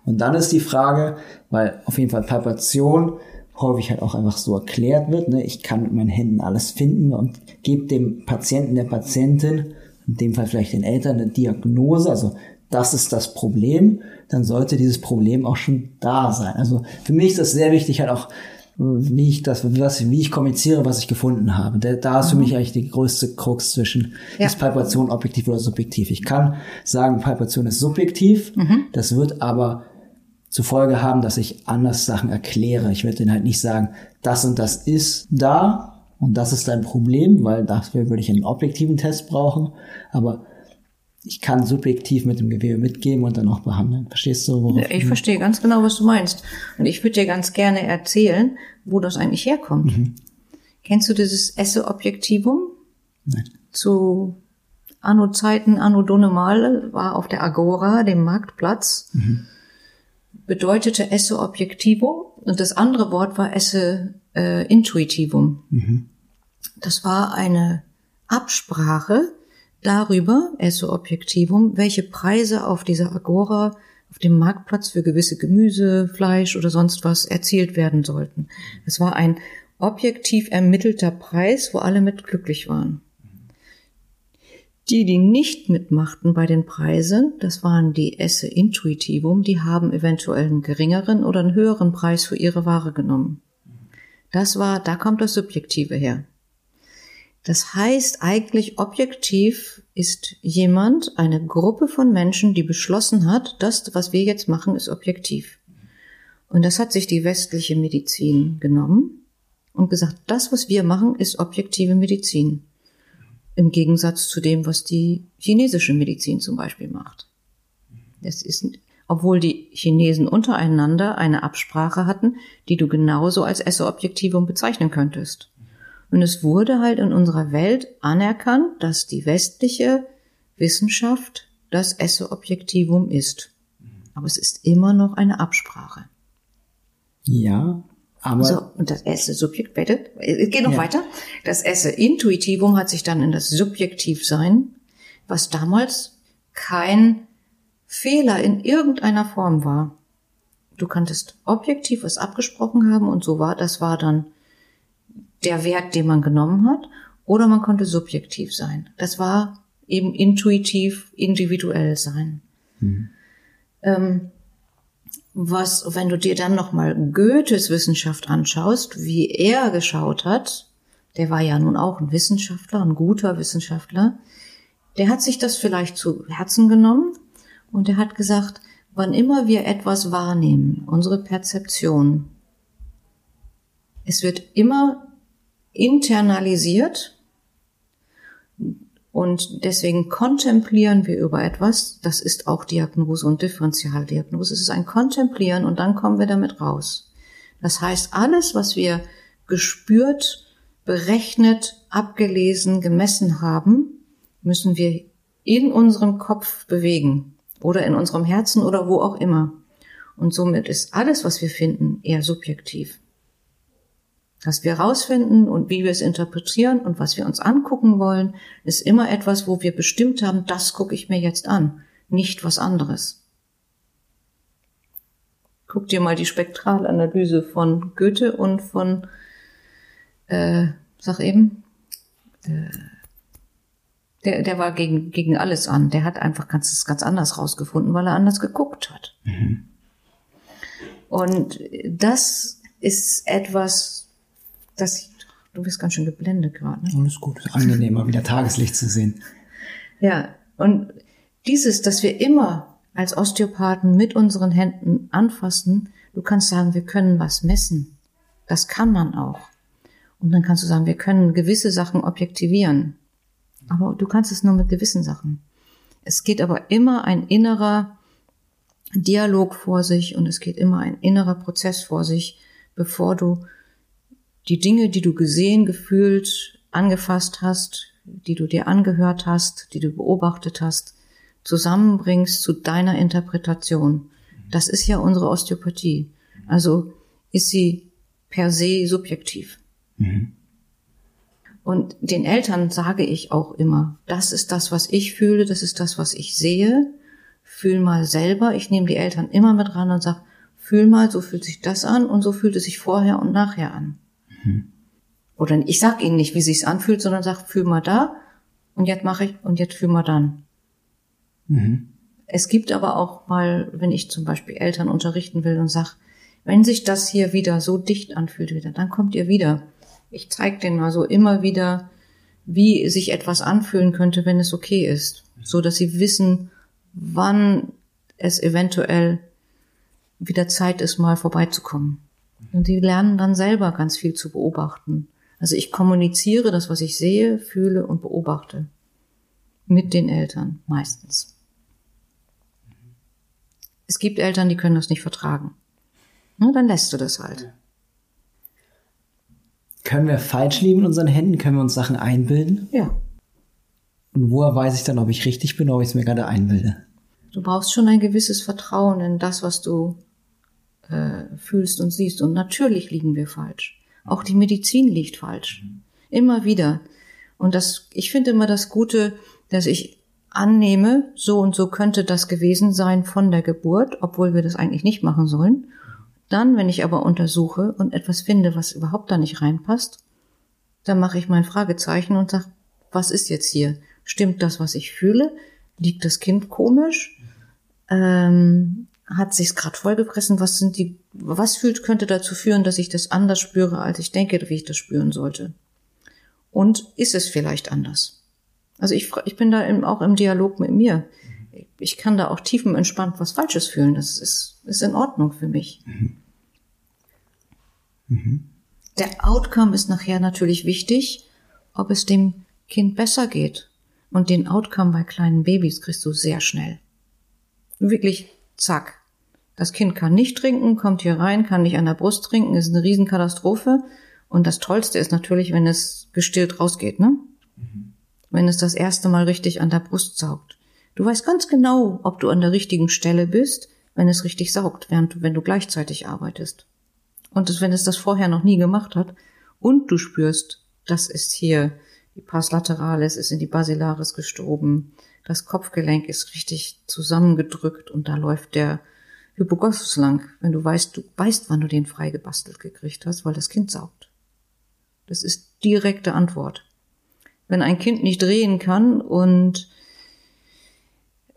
Und dann ist die Frage, weil auf jeden Fall Palpation häufig halt auch einfach so erklärt wird, ne? ich kann mit meinen Händen alles finden und gebe dem Patienten, der Patientin, in dem Fall vielleicht den Eltern, eine Diagnose, also das ist das Problem, dann sollte dieses Problem auch schon da sein. Also für mich ist das sehr wichtig, halt auch wie ich das, was, wie ich kommuniziere, was ich gefunden habe. Da, ist für mich eigentlich die größte Krux zwischen, Ja. ist Palpation objektiv oder subjektiv. Ich kann sagen, Palpation ist subjektiv, das wird aber zur Folge haben, dass ich anders Sachen erkläre. Ich werde denen halt nicht sagen, das und das ist da und das ist dein Problem, weil dafür würde ich einen objektiven Test brauchen, aber ich kann subjektiv mit dem Gewebe mitgeben und dann auch behandeln. Verstehst du, worauf Ich verstehe ganz genau, was du meinst. Und ich würde dir ganz gerne erzählen, wo das eigentlich herkommt. Kennst du dieses Esse-Objektivum? Nein. Zu Anno-Zeiten, Anno Donemal war auf der Agora, dem Marktplatz, bedeutete Esse Objektivum und das andere Wort war Esse äh, Intuitivum. Das war eine Absprache darüber, Esse Objektivum, welche Preise auf dieser Agora, auf dem Marktplatz für gewisse Gemüse, Fleisch oder sonst was erzielt werden sollten. Es war ein objektiv ermittelter Preis, wo alle mit glücklich waren. Die, die nicht mitmachten bei den Preisen, das waren die Esse Intuitivum, die haben eventuell einen geringeren oder einen höheren Preis für ihre Ware genommen. Das war, da kommt das Subjektive her. Das heißt eigentlich objektiv ist jemand, eine Gruppe von Menschen, die beschlossen hat, das, was wir jetzt machen, ist objektiv. Und das hat sich die westliche Medizin genommen und gesagt, das, was wir machen, ist objektive Medizin. Im Gegensatz zu dem, was die chinesische Medizin zum Beispiel macht. Das ist, obwohl die Chinesen untereinander eine Absprache hatten, die du genauso als Esse-Objektivum bezeichnen könntest. Und es wurde halt in unserer Welt anerkannt, dass die westliche Wissenschaft das Esse-Objektivum ist. Aber es ist immer noch eine Absprache. Ja, aber so, und das Esse Subjekt, bitte, es geht noch ja. weiter. Das Esse Intuitivum hat sich dann in das Subjektivsein, was damals kein Fehler in irgendeiner Form war. Du kanntest objektiv was abgesprochen haben und so war, das war dann der Wert, den man genommen hat, oder man konnte subjektiv sein. Das war eben intuitiv, individuell sein. Mhm. Ähm, was, wenn du dir dann nochmal Goethes Wissenschaft anschaust, wie er geschaut hat, der war ja nun auch ein Wissenschaftler, ein guter Wissenschaftler, der hat sich das vielleicht zu Herzen genommen und er hat gesagt, wann immer wir etwas wahrnehmen, unsere Perzeption, es wird immer internalisiert und deswegen kontemplieren wir über etwas. Das ist auch Diagnose und Differentialdiagnose. Es ist ein Kontemplieren und dann kommen wir damit raus. Das heißt, alles, was wir gespürt, berechnet, abgelesen, gemessen haben, müssen wir in unserem Kopf bewegen oder in unserem Herzen oder wo auch immer. Und somit ist alles, was wir finden, eher subjektiv. Was wir herausfinden und wie wir es interpretieren und was wir uns angucken wollen, ist immer etwas, wo wir bestimmt haben, das gucke ich mir jetzt an, nicht was anderes. Guck dir mal die Spektralanalyse von Goethe und von, äh, sag eben, äh, der, der war gegen, gegen alles an. Der hat einfach ganz, ganz anders rausgefunden, weil er anders geguckt hat. Mhm. Und das ist etwas, das, du bist ganz schön geblendet gerade. Ne? Alles gut, ist angenehmer, wieder Tageslicht zu sehen. Ja, und dieses, dass wir immer als Osteopathen mit unseren Händen anfassen, du kannst sagen, wir können was messen. Das kann man auch. Und dann kannst du sagen, wir können gewisse Sachen objektivieren. Aber du kannst es nur mit gewissen Sachen. Es geht aber immer ein innerer Dialog vor sich und es geht immer ein innerer Prozess vor sich, bevor du die Dinge, die du gesehen, gefühlt, angefasst hast, die du dir angehört hast, die du beobachtet hast, zusammenbringst zu deiner Interpretation. Das ist ja unsere Osteopathie. Also ist sie per se subjektiv. Mhm. Und den Eltern sage ich auch immer, das ist das, was ich fühle, das ist das, was ich sehe. Fühl mal selber. Ich nehme die Eltern immer mit ran und sage, fühl mal, so fühlt sich das an und so fühlt es sich vorher und nachher an. Mhm. Oder ich sag ihnen nicht, wie sich's anfühlt, sondern sag, fühl mal da und jetzt mache ich und jetzt fühl mal dann. Mhm. Es gibt aber auch mal, wenn ich zum Beispiel Eltern unterrichten will und sag, wenn sich das hier wieder so dicht anfühlt wieder, dann kommt ihr wieder. Ich zeige denen mal so immer wieder, wie sich etwas anfühlen könnte, wenn es okay ist, so dass sie wissen, wann es eventuell wieder Zeit ist, mal vorbeizukommen. Und die lernen dann selber ganz viel zu beobachten. Also ich kommuniziere das, was ich sehe, fühle und beobachte. Mit den Eltern meistens. Es gibt Eltern, die können das nicht vertragen. Na, dann lässt du das halt. Können wir falsch liegen in unseren Händen? Können wir uns Sachen einbilden? Ja. Und woher weiß ich dann, ob ich richtig bin oder ob ich es mir gerade einbilde? Du brauchst schon ein gewisses Vertrauen in das, was du äh, fühlst und siehst. Und natürlich liegen wir falsch. Auch die Medizin liegt falsch. Immer wieder. Und das, ich finde immer das Gute, dass ich annehme, so und so könnte das gewesen sein von der Geburt, obwohl wir das eigentlich nicht machen sollen. Dann, wenn ich aber untersuche und etwas finde, was überhaupt da nicht reinpasst, dann mache ich mein Fragezeichen und sage, was ist jetzt hier? Stimmt das, was ich fühle? Liegt das Kind komisch? Ähm, hat sich's gerade vollgefressen? Was sind die, was fühlt, könnte dazu führen, dass ich das anders spüre, als ich denke, wie ich das spüren sollte? Und ist es vielleicht anders? Also ich, ich bin da im, auch im Dialog mit mir. Ich kann da auch tiefenentspannt was Falsches fühlen. Das ist, ist in Ordnung für mich. Mhm. Mhm. Der Outcome ist nachher natürlich wichtig, ob es dem Kind besser geht. Und den Outcome bei kleinen Babys kriegst du sehr schnell. Wirklich, zack. Das Kind kann nicht trinken, kommt hier rein, kann nicht an der Brust trinken, ist eine Riesenkatastrophe. Und das Tollste ist natürlich, wenn es gestillt rausgeht, ne? Mhm. Wenn es das erste Mal richtig an der Brust saugt. Du weißt ganz genau, ob du an der richtigen Stelle bist, wenn es richtig saugt, während du, wenn du gleichzeitig arbeitest. Und das, wenn es das vorher noch nie gemacht hat und du spürst, das ist hier die Pars lateralis ist in die Basilaris gestorben, das Kopfgelenk ist richtig zusammengedrückt und da läuft der Hypogossus lang, wenn du weißt, du weißt, wann du den freigebastelt gekriegt hast, weil das Kind saugt. Das ist direkte Antwort. Wenn ein Kind nicht drehen kann und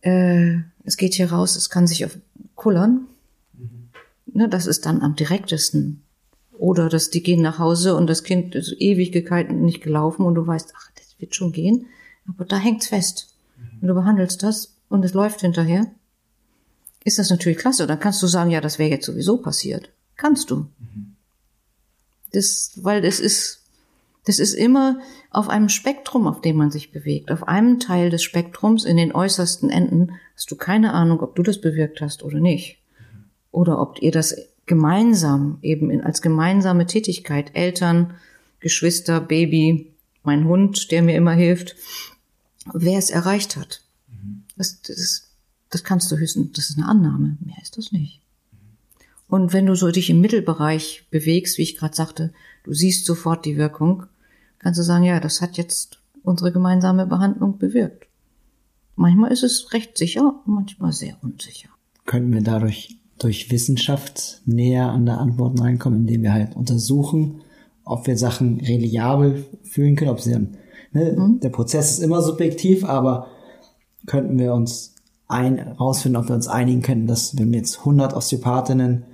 äh, es geht hier raus, es kann sich auf kullern, Ne, das ist dann am direktesten. Oder dass die gehen nach Hause und das Kind ist Ewigkeiten nicht gelaufen und du weißt, ach, das wird schon gehen. Aber da hängt's fest. Und du behandelst das und es läuft hinterher. Ist das natürlich klasse. Dann kannst du sagen, ja, das wäre jetzt sowieso passiert. Kannst du. Das, weil es ist, das ist immer auf einem Spektrum, auf dem man sich bewegt. Auf einem Teil des Spektrums in den äußersten Enden hast du keine Ahnung, ob du das bewirkt hast oder nicht oder ob ihr das gemeinsam eben in, als gemeinsame Tätigkeit, Eltern, Geschwister, Baby, mein Hund, der mir immer hilft, wer es erreicht hat. Das, das, das kannst du höchstens, das ist eine Annahme, mehr ist das nicht. Und wenn du so dich im Mittelbereich bewegst, wie ich gerade sagte, du siehst sofort die Wirkung, kannst du sagen, ja, das hat jetzt unsere gemeinsame Behandlung bewirkt. Manchmal ist es recht sicher, manchmal sehr unsicher. Können wir dadurch durch Wissenschaft näher an der Antworten reinkommen, indem wir halt untersuchen, ob wir Sachen reliabel fühlen können, ob sie dann, ne, mhm. der Prozess ist immer subjektiv, aber könnten wir uns ein, rausfinden, ob wir uns einigen könnten, dass wenn wir jetzt 100 Osteopathinnen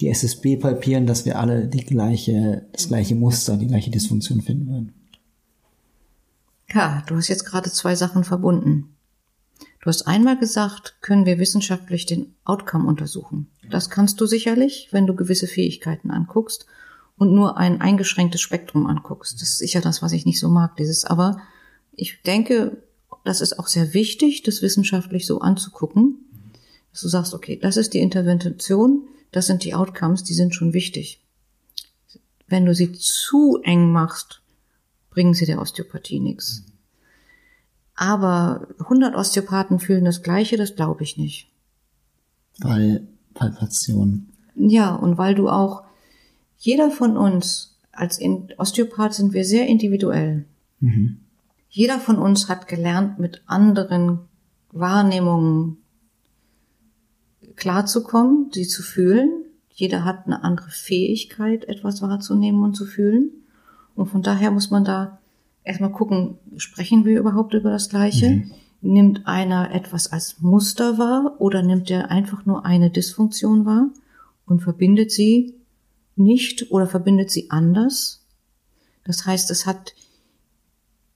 die SSB palpieren, dass wir alle die gleiche, das gleiche Muster, die gleiche Dysfunktion finden würden. Ja, du hast jetzt gerade zwei Sachen verbunden. Du hast einmal gesagt, können wir wissenschaftlich den Outcome untersuchen. Das kannst du sicherlich, wenn du gewisse Fähigkeiten anguckst und nur ein eingeschränktes Spektrum anguckst. Das ist sicher das, was ich nicht so mag, dieses. Aber ich denke, das ist auch sehr wichtig, das wissenschaftlich so anzugucken, dass du sagst, okay, das ist die Intervention, das sind die Outcomes, die sind schon wichtig. Wenn du sie zu eng machst, bringen sie der Osteopathie nichts. Aber 100 Osteopathen fühlen das Gleiche, das glaube ich nicht. Weil Palpation. Ja, und weil du auch, jeder von uns, als Osteopath sind wir sehr individuell. Mhm. Jeder von uns hat gelernt, mit anderen Wahrnehmungen klarzukommen, sie zu fühlen. Jeder hat eine andere Fähigkeit, etwas wahrzunehmen und zu fühlen. Und von daher muss man da erstmal gucken, sprechen wir überhaupt über das Gleiche? Mhm. Nimmt einer etwas als Muster wahr oder nimmt er einfach nur eine Dysfunktion wahr und verbindet sie nicht oder verbindet sie anders? Das heißt, es hat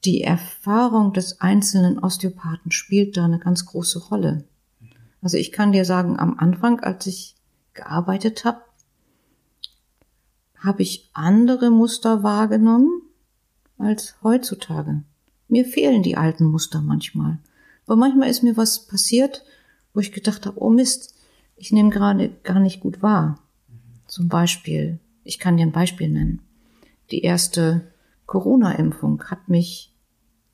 die Erfahrung des einzelnen Osteopathen spielt da eine ganz große Rolle. Also ich kann dir sagen, am Anfang, als ich gearbeitet habe, habe ich andere Muster wahrgenommen als heutzutage. Mir fehlen die alten Muster manchmal. Aber manchmal ist mir was passiert, wo ich gedacht habe, oh Mist, ich nehme gerade gar nicht gut wahr. Zum Beispiel, ich kann dir ein Beispiel nennen. Die erste Corona-Impfung hat mich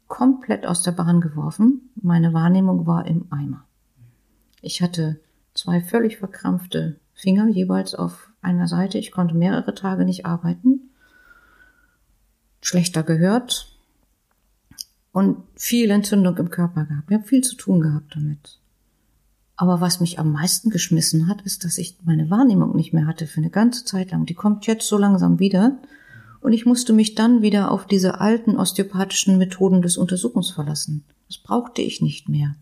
komplett aus der Bahn geworfen. Meine Wahrnehmung war im Eimer. Ich hatte zwei völlig verkrampfte Finger jeweils auf einer Seite. Ich konnte mehrere Tage nicht arbeiten schlechter gehört und viel Entzündung im Körper gehabt. Ich habe viel zu tun gehabt damit. Aber was mich am meisten geschmissen hat, ist, dass ich meine Wahrnehmung nicht mehr hatte für eine ganze Zeit lang. Die kommt jetzt so langsam wieder. Und ich musste mich dann wieder auf diese alten osteopathischen Methoden des Untersuchens verlassen. Das brauchte ich nicht mehr.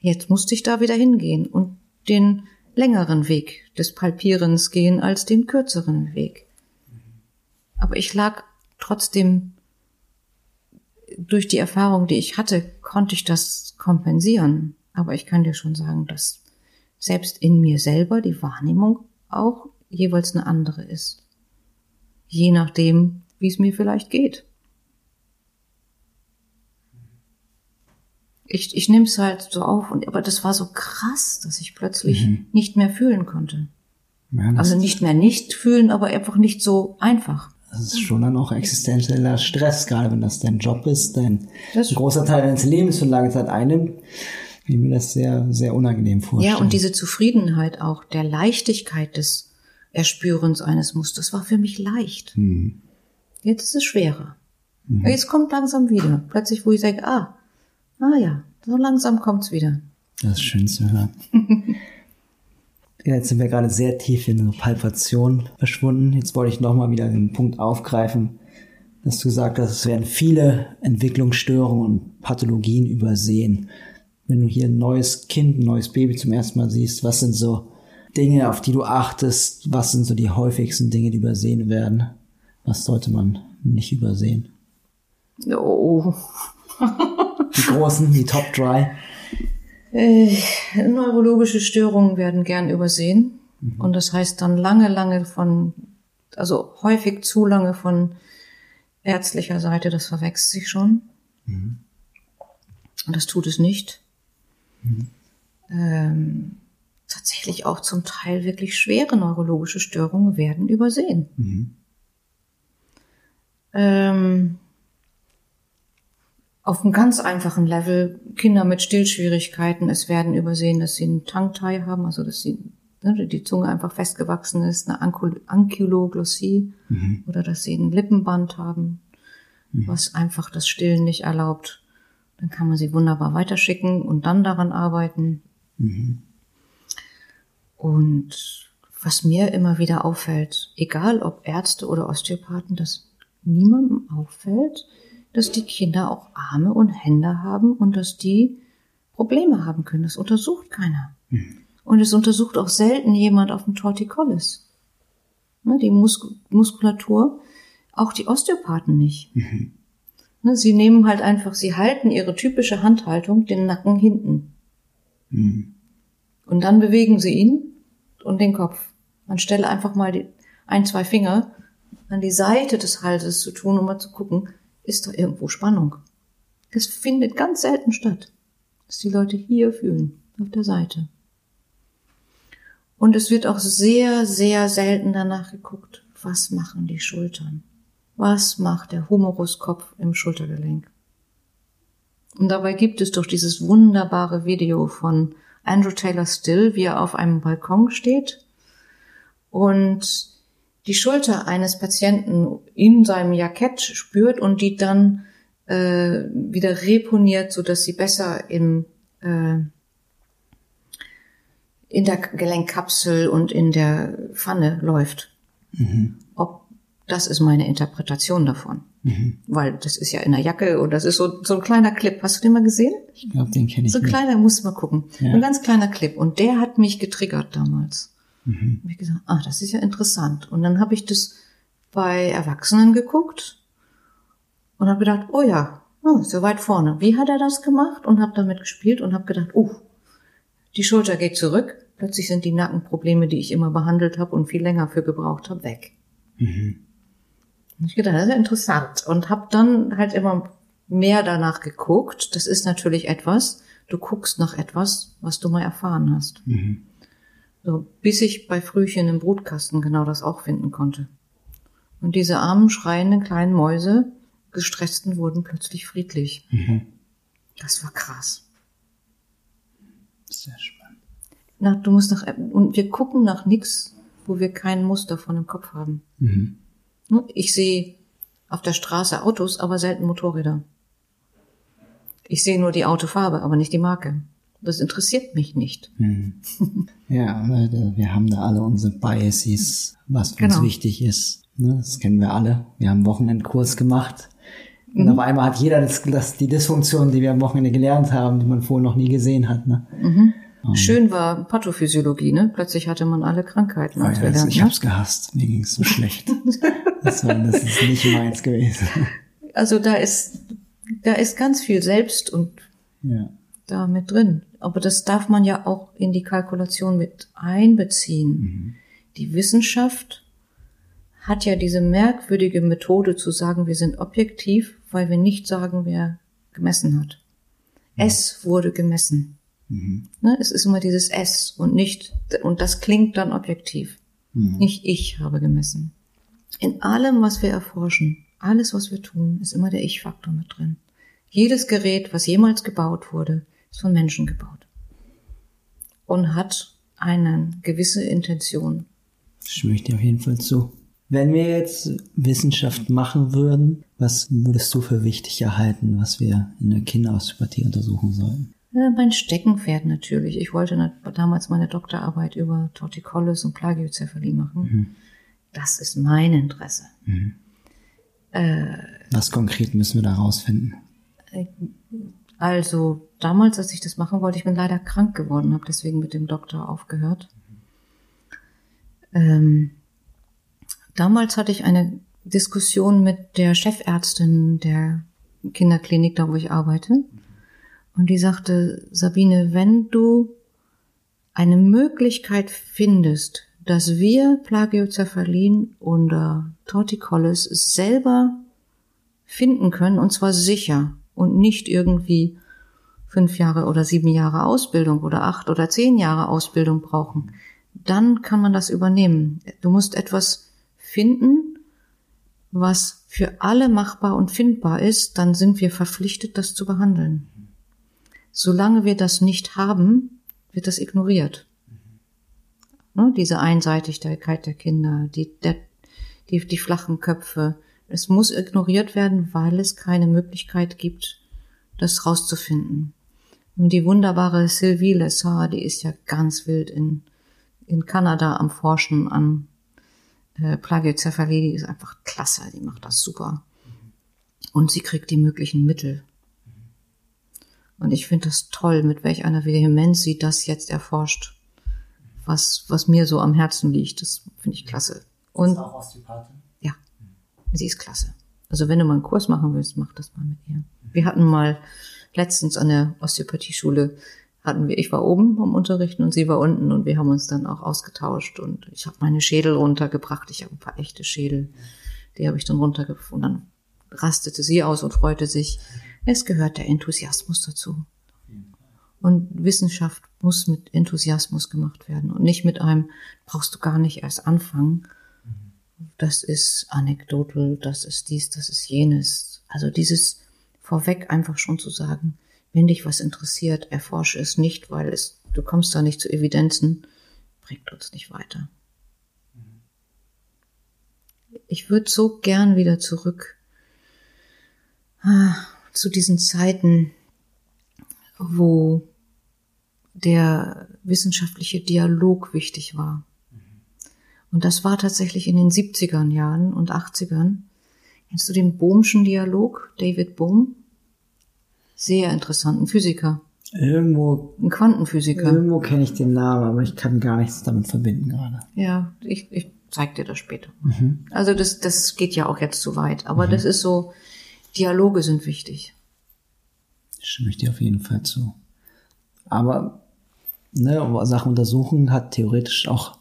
Jetzt musste ich da wieder hingehen und den längeren Weg des Palpierens gehen als den kürzeren Weg. Aber ich lag trotzdem durch die Erfahrung, die ich hatte, konnte ich das kompensieren. Aber ich kann dir schon sagen, dass selbst in mir selber die Wahrnehmung auch jeweils eine andere ist. Je nachdem, wie es mir vielleicht geht. Ich, ich nehme es halt so auf, und, aber das war so krass, dass ich plötzlich mhm. nicht mehr fühlen konnte. Ja, also nicht mehr nicht fühlen, aber einfach nicht so einfach. Das ist schon dann auch existenzieller Stress, gerade wenn das dein Job ist, dein ein großer Teil deines Lebens für lange Zeit einnimmt. Ich mir das sehr, sehr unangenehm vorstellen. Ja, und diese Zufriedenheit auch, der Leichtigkeit des Erspürens eines Musters war für mich leicht. Mhm. Jetzt ist es schwerer. Mhm. Jetzt kommt langsam wieder. Plötzlich, wo ich sage, ah, ah ja, so langsam kommt's wieder. Das ist schön zu hören. *laughs* Jetzt sind wir gerade sehr tief in eine Palpation verschwunden. Jetzt wollte ich nochmal wieder den Punkt aufgreifen, dass du gesagt hast, es werden viele Entwicklungsstörungen und Pathologien übersehen. Wenn du hier ein neues Kind, ein neues Baby zum ersten Mal siehst, was sind so Dinge, auf die du achtest? Was sind so die häufigsten Dinge, die übersehen werden? Was sollte man nicht übersehen? Oh. die großen, die Top Dry. Äh, neurologische Störungen werden gern übersehen. Mhm. Und das heißt dann lange, lange von, also häufig zu lange von ärztlicher Seite, das verwechselt sich schon. Mhm. Und das tut es nicht. Mhm. Ähm, tatsächlich auch zum Teil wirklich schwere neurologische Störungen werden übersehen. Mhm. Ähm, auf einem ganz einfachen Level Kinder mit Stillschwierigkeiten, es werden übersehen, dass sie einen Tongue-Tie haben, also dass sie ne, die Zunge einfach festgewachsen ist, eine Ankyloglossie mhm. oder dass sie ein Lippenband haben, mhm. was einfach das Stillen nicht erlaubt. Dann kann man sie wunderbar weiterschicken und dann daran arbeiten. Mhm. Und was mir immer wieder auffällt, egal ob Ärzte oder Osteopathen, dass niemandem auffällt, dass die Kinder auch Arme und Hände haben und dass die Probleme haben können. Das untersucht keiner. Mhm. Und es untersucht auch selten jemand auf dem Torticollis. Ne, die Mus Muskulatur, auch die Osteopathen nicht. Mhm. Ne, sie nehmen halt einfach, sie halten ihre typische Handhaltung, den Nacken hinten. Mhm. Und dann bewegen sie ihn und den Kopf. Anstelle einfach mal die, ein, zwei Finger an die Seite des Halses zu tun, um mal zu gucken, ist da irgendwo Spannung. Das findet ganz selten statt, dass die Leute hier fühlen, auf der Seite. Und es wird auch sehr, sehr selten danach geguckt, was machen die Schultern? Was macht der Humeruskopf im Schultergelenk? Und dabei gibt es doch dieses wunderbare Video von Andrew Taylor Still, wie er auf einem Balkon steht und die Schulter eines Patienten in seinem Jackett spürt und die dann äh, wieder reponiert, so dass sie besser im äh, in der Gelenkkapsel und in der Pfanne läuft. Mhm. Das ist meine Interpretation davon. Mhm. Weil das ist ja in der Jacke und das ist so, so ein kleiner Clip. Hast du den mal gesehen? Ich glaube, den kenne ich. So ein kleiner, musst du mal gucken. Ja. Ein ganz kleiner Clip. Und der hat mich getriggert damals. Mhm. Hab ich gesagt, ah, das ist ja interessant. Und dann habe ich das bei Erwachsenen geguckt und habe gedacht, oh ja, oh, so weit vorne. Wie hat er das gemacht? Und habe damit gespielt und habe gedacht, oh, die Schulter geht zurück. Plötzlich sind die Nackenprobleme, die ich immer behandelt habe und viel länger für gebraucht habe, weg. Mhm. Ich gedacht, das ist ja interessant. Und habe dann halt immer mehr danach geguckt. Das ist natürlich etwas, du guckst nach etwas, was du mal erfahren hast. Mhm. So, bis ich bei Frühchen im Brutkasten genau das auch finden konnte. Und diese armen, schreienden kleinen Mäuse, gestressten, wurden plötzlich friedlich. Mhm. Das war krass. Sehr spannend. Na, du musst nach, und wir gucken nach nix, wo wir kein Muster von dem Kopf haben. Mhm. Ich sehe auf der Straße Autos, aber selten Motorräder. Ich sehe nur die Autofarbe, aber nicht die Marke. Das interessiert mich nicht. Hm. *laughs* Ja, wir haben da alle unsere Biases, was für genau. uns wichtig ist. Ne, das kennen wir alle. Wir haben einen Wochenendkurs gemacht. Und Mhm. auf einmal hat jeder das, das, die Dysfunktion, die wir am Wochenende gelernt haben, die man vorher noch nie gesehen hat. Ne? Schön war Pathophysiologie, ne? Plötzlich hatte man alle Krankheiten. Oh, ja, das, ich ne? hab's gehasst. Mir ging's so schlecht. *laughs* Das, war, das ist nicht meins gewesen. Also da ist, da ist ganz viel Selbst und Ja. da mit drin. Aber das darf man ja auch in die Kalkulation mit einbeziehen. Die Wissenschaft hat ja diese merkwürdige Methode zu sagen, wir sind objektiv, weil wir nicht sagen, wer gemessen hat. Es wurde gemessen. Ne, es ist immer dieses S und nicht, und das klingt dann objektiv. Nicht ich habe gemessen. In allem, was wir erforschen, alles, was wir tun, ist immer der Ich-Faktor mit drin. Jedes Gerät, was jemals gebaut wurde, ist von Menschen gebaut. Und hat eine gewisse Intention. Stimme ich dir auf jeden Fall zu. Wenn wir jetzt Wissenschaft machen würden, was würdest du für wichtig erhalten, was wir in der Kinderosteopathie untersuchen sollten? Ja, mein Steckenpferd natürlich. Ich wollte damals meine Doktorarbeit über Torticollis und Plagiozephalie machen. Das ist mein Interesse. Was konkret müssen wir da rausfinden? Also damals, als ich das machen wollte, ich bin leider krank geworden, habe deswegen mit dem Doktor aufgehört. Ähm, damals hatte ich eine Diskussion mit der Chefärztin der Kinderklinik, da wo ich arbeite. Und die sagte, Sabine, wenn du eine Möglichkeit findest, dass wir Plagiocephalin oder Torticollis selber finden können, und zwar sicher und nicht irgendwie fünf Jahre oder sieben Jahre Ausbildung oder acht oder zehn Jahre Ausbildung brauchen, dann kann man das übernehmen. Du musst etwas finden, was für alle machbar und findbar ist, dann sind wir verpflichtet, das zu behandeln. Solange wir das nicht haben, wird das ignoriert. Ne, diese Einseitigkeit der Kinder, die, der, die, die flachen Köpfe. Es muss ignoriert werden, weil es keine Möglichkeit gibt, das rauszufinden. Und die wunderbare Sylvie Lessard, die ist ja ganz wild in, in Kanada am Forschen an äh, Plagiocephalie, die ist einfach klasse, die macht das super. Und sie kriegt die möglichen Mittel. Und ich finde das toll, mit welch einer Vehemenz sie das jetzt erforscht, was, was mir so am Herzen liegt. Das finde ich klasse. Und auch Osteopathin? ja, sie ist klasse. Also wenn du mal einen Kurs machen willst, mach das mal mit ihr. Wir hatten mal letztens an der Osteopathieschule hatten wir, ich war oben am Unterrichten und sie war unten und wir haben uns dann auch ausgetauscht und ich habe meine Schädel runtergebracht. Ich habe ein paar echte Schädel, die habe ich dann runtergebracht und dann rastete sie aus und freute sich. Es gehört der Enthusiasmus dazu. Und Wissenschaft muss mit Enthusiasmus gemacht werden und nicht mit einem, brauchst du gar nicht erst anfangen. Das ist anekdotal, das ist dies, das ist jenes. Also dieses vorweg einfach schon zu sagen, wenn dich was interessiert, erforsche es nicht, weil es, du kommst da nicht zu Evidenzen, bringt uns nicht weiter. Ich würde so gern wieder zurück ah, zu diesen Zeiten, wo der wissenschaftliche Dialog wichtig war. Und das war tatsächlich in den 70er Jahren und 80ern. Kennst du den Bohmschen Dialog, David Bohm? Sehr interessant, ein Physiker, Irgendwo, ein Quantenphysiker. irgendwo kenne ich den Namen, aber ich kann gar nichts damit verbinden gerade. Ja, ich, ich zeig dir das später. Also das, das geht ja auch jetzt zu weit, aber das ist so, Dialoge sind wichtig. Stimme ich dir auf jeden Fall zu. Aber ne, Sachen untersuchen hat theoretisch auch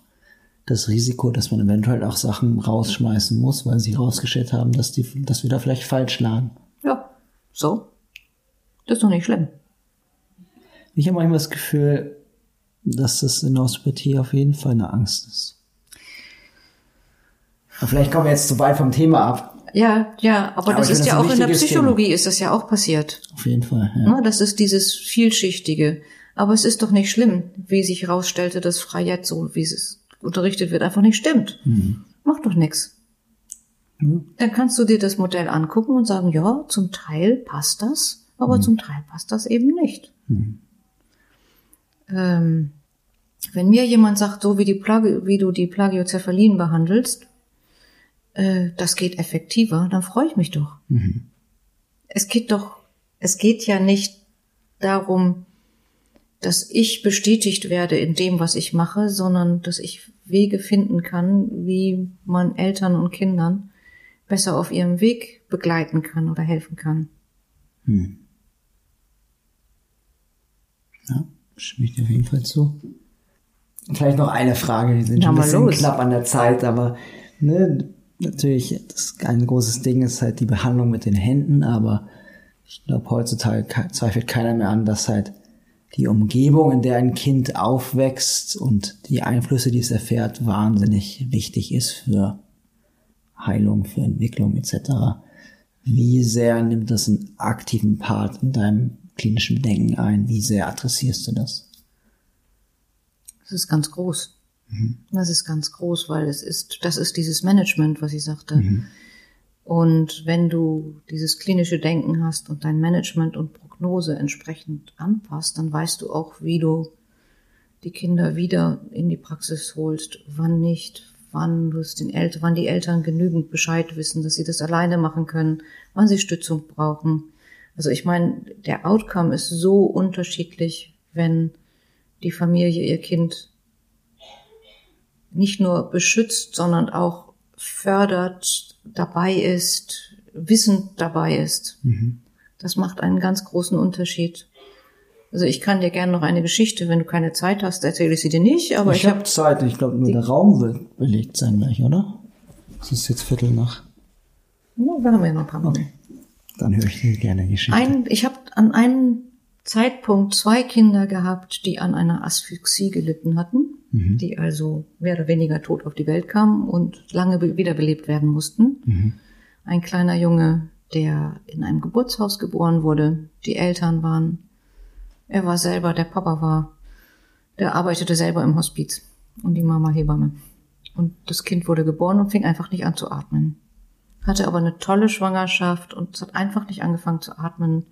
das Risiko, dass man eventuell auch Sachen rausschmeißen muss, weil sie rausgestellt haben, dass, die, dass wir da vielleicht falsch lagen. Ja, so. Das ist doch nicht schlimm. Ich habe manchmal das Gefühl, dass das in der Osteopathie auf jeden Fall eine Angst ist. Aber vielleicht kommen wir jetzt zu weit vom Thema ab. Ja, ja, aber, Aber das ist ja auch in der Psychologie ist das ja auch passiert. Auf jeden Fall. Ja. Ne, Das ist dieses vielschichtige. Aber es ist doch nicht schlimm, wie sich herausstellte, dass Frayet so, wie es unterrichtet wird, einfach nicht stimmt. Macht doch nix. Dann kannst du dir das Modell angucken und sagen, ja, zum Teil passt das, aber zum Teil passt das eben nicht. Ähm, wenn mir jemand sagt, so wie, die Plagi wie du die Plagiocephalin behandelst, äh, das geht effektiver, dann freue ich mich doch. Mhm. Es geht doch, es geht ja nicht darum, dass ich bestätigt werde in dem, was ich mache, sondern dass ich Wege finden kann, wie man Eltern und Kindern besser auf ihrem Weg begleiten kann oder helfen kann. Hm. Ja, stimme ich dir auf jeden Fall zu. Vielleicht noch eine Frage, wir sind schon ein bisschen los. knapp an der Zeit, aber ne, natürlich, ein großes Ding ist halt die Behandlung mit den Händen, aber ich glaube, heutzutage zweifelt keiner mehr an, dass halt die Umgebung, in der ein Kind aufwächst und die Einflüsse, die es erfährt, wahnsinnig wichtig ist für Heilung, für Entwicklung etc. Wie sehr nimmt das einen aktiven Part in deinem klinischen Denken ein? Wie sehr adressierst du das? Das ist ganz groß. Mhm. Das ist ganz groß, weil es ist, das ist dieses Management, was ich sagte. Mhm. Und wenn du dieses klinische Denken hast und dein Management und Prognose entsprechend anpasst, dann weißt du auch, wie du die Kinder wieder in die Praxis holst, wann nicht, wann du es den Eltern, wann die Eltern genügend Bescheid wissen, dass sie das alleine machen können, wann sie Stützung brauchen. Also ich meine, der Outcome ist so unterschiedlich, wenn die Familie ihr Kind nicht nur beschützt, sondern auch fördert, dabei ist, wissend dabei ist. Mhm. Das macht einen ganz großen Unterschied. Also ich kann dir gerne noch eine Geschichte, wenn du keine Zeit hast, erzähle ich sie dir nicht. Aber ich, ich habe hab Zeit. Ich glaube, nur der Raum wird belegt sein gleich, oder? Es ist jetzt Viertel nach. Ja, wir haben ja noch ein paar Minuten. Okay. Dann höre ich dir gerne Geschichte. Ein, ich habe an einem Zeitpunkt zwei Kinder gehabt, die an einer Asphyxie gelitten hatten mhm. die also mehr oder weniger tot auf die Welt kamen und lange wiederbelebt werden mussten. Mhm. Ein kleiner Junge, der in einem Geburtshaus geboren wurde. Die Eltern waren, er war selber, der Papa war, der arbeitete selber im Hospiz und die Mama Hebamme. Und das Kind wurde geboren und fing einfach nicht an zu atmen. Hatte aber eine tolle Schwangerschaft und hat einfach nicht angefangen zu atmen.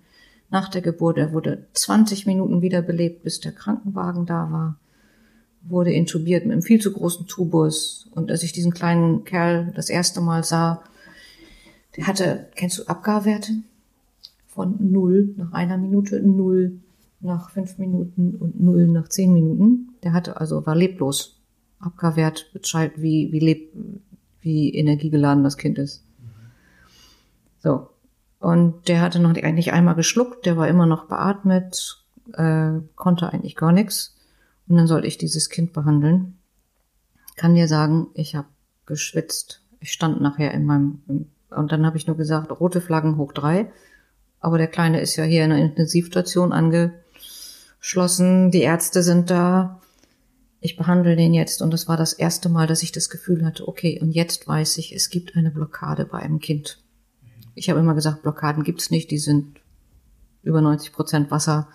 Nach der Geburt, er wurde 20 Minuten wiederbelebt, bis der Krankenwagen da war wurde intubiert mit einem viel zu großen Tubus. Und als ich diesen kleinen Kerl das erste Mal sah, der hatte, kennst du Abgarwerte? Von null nach einer Minute, null nach fünf Minuten und null nach zehn Minuten. Der hatte also, war leblos. Abgarwert Bescheid, wie, wie leb, wie energiegeladen das Kind ist. So. Und der hatte noch nicht einmal geschluckt, der war immer noch beatmet, äh, konnte eigentlich gar nichts. Und dann sollte ich dieses Kind behandeln. Kann dir sagen, ich habe geschwitzt. Ich stand nachher in meinem und dann habe ich nur gesagt, rote Flaggen hoch drei. Aber der Kleine ist ja hier in einer Intensivstation angeschlossen. Die Ärzte sind da. Ich behandle den jetzt und das war das erste Mal, dass ich das Gefühl hatte, okay, und jetzt weiß ich, es gibt eine Blockade bei einem Kind. Ich habe immer gesagt, Blockaden gibt's nicht, die sind über 90 Prozent Wasser,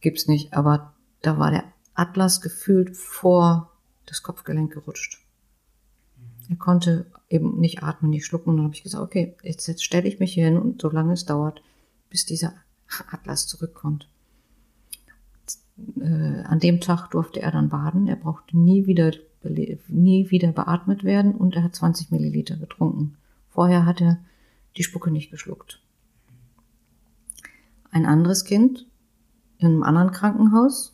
gibt's nicht, aber da war der Atlas gefühlt vor das Kopfgelenk gerutscht. Er konnte eben nicht atmen, nicht schlucken. Und dann habe ich gesagt, okay, jetzt, jetzt stelle ich mich hier hin und solange es dauert, bis dieser Atlas zurückkommt. Äh, an dem Tag durfte er dann baden. Er brauchte nie wieder, nie wieder beatmet werden und er hat 20 Milliliter getrunken. Vorher hat er die Spucke nicht geschluckt. Ein anderes Kind in einem anderen Krankenhaus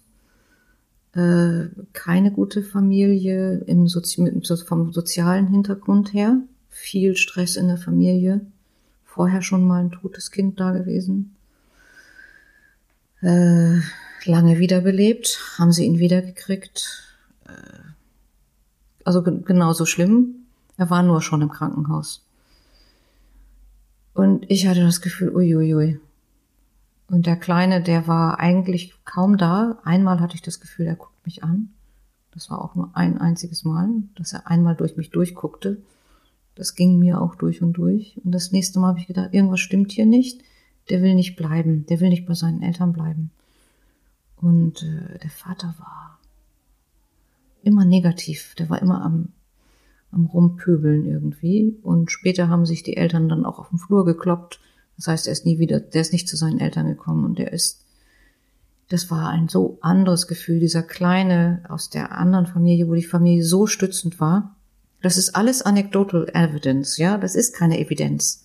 äh, keine gute Familie im Sozi vom sozialen Hintergrund her, viel Stress in der Familie, vorher schon mal ein totes Kind da gewesen, äh, lange wiederbelebt, haben sie ihn wiedergekriegt, äh, also genauso schlimm, er war nur schon im Krankenhaus. Und ich hatte das Gefühl, uiuiui, und der Kleine, der war eigentlich kaum da. Einmal hatte ich das Gefühl, er guckt mich an. Das war auch nur ein einziges Mal, dass er einmal durch mich durchguckte. Das ging mir auch durch und durch. Und das nächste Mal habe ich gedacht, irgendwas stimmt hier nicht. Der will nicht bleiben. Der will nicht bei seinen Eltern bleiben. Und äh, der Vater war immer negativ. Der war immer am, am Rumpöbeln irgendwie. Und später haben sich die Eltern dann auch auf dem Flur gekloppt das heißt, er ist nie wieder, der ist nicht zu seinen Eltern gekommen und der ist, das war ein so anderes Gefühl, dieser kleine aus der anderen Familie, wo die Familie so stützend war, Das ist alles anecdotal evidence, ja, das ist keine Evidenz.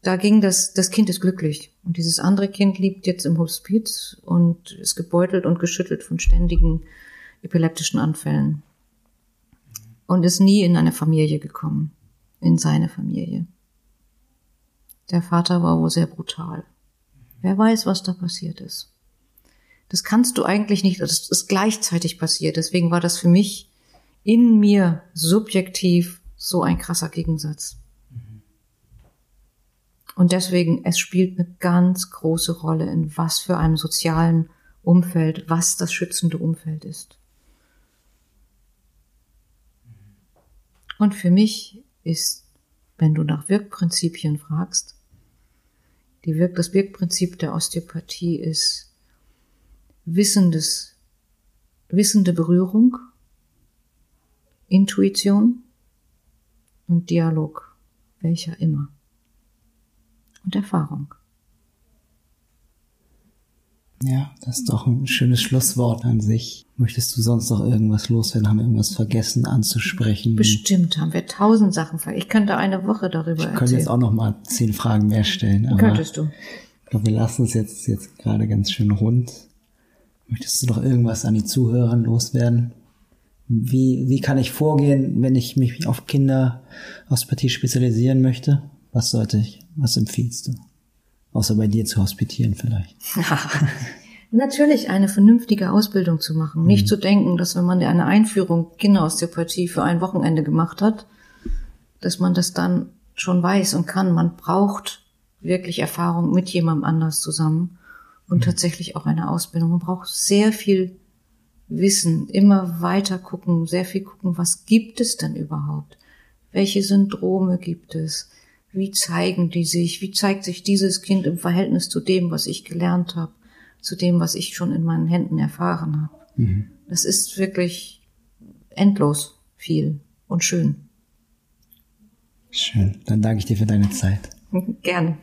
Da ging das, das Kind ist glücklich. Und dieses andere Kind liegt jetzt im Hospiz und ist gebeutelt und geschüttelt von ständigen epileptischen Anfällen. Und ist nie in eine Familie gekommen. In seine Familie. Der Vater war wohl sehr brutal. Wer weiß, was da passiert ist. Das kannst du eigentlich nicht, das ist gleichzeitig passiert. Deswegen war das für mich in mir subjektiv so ein krasser Gegensatz. Und deswegen, es spielt eine ganz große Rolle, in was für einem sozialen Umfeld, was das schützende Umfeld ist. Und für mich ist, wenn du nach Wirkprinzipien fragst, die Wirk das Wirkprinzip der Osteopathie ist wissendes, wissende Berührung, Intuition und Dialog, welcher immer und Erfahrung. Ja, das ist doch ein schönes Schlusswort an sich. Möchtest du sonst noch irgendwas loswerden? Haben wir irgendwas vergessen anzusprechen? Bestimmt haben wir tausend Sachen vergessen. Ich könnte eine Woche darüber ich erzählen. Ich könnte jetzt auch noch mal zehn Fragen mehr stellen. Aber Könntest du. Ich glaube, wir lassen es jetzt, jetzt gerade ganz schön rund. Möchtest du noch irgendwas an die Zuhörer loswerden? Wie, wie kann ich vorgehen, wenn ich mich auf Kinderosteopathie spezialisieren möchte? Was sollte ich, was empfiehlst du? Außer bei dir zu hospitieren vielleicht. *laughs* Natürlich eine vernünftige Ausbildung zu machen. Nicht mhm. zu denken, dass wenn man eine Einführung Kinderosteopathie für ein Wochenende gemacht hat, dass man das dann schon weiß und kann. Man braucht wirklich Erfahrung mit jemandem anders zusammen und mhm. tatsächlich auch eine Ausbildung. Man braucht sehr viel Wissen, immer weiter gucken, sehr viel gucken, was gibt es denn überhaupt? Welche Syndrome gibt es? Wie zeigen die sich? Wie zeigt sich dieses Kind im Verhältnis zu dem, was ich gelernt habe, zu dem, was ich schon in meinen Händen erfahren habe? Mhm. Das ist wirklich endlos viel und schön. Schön. Dann danke ich dir für deine Zeit. *laughs* Gerne.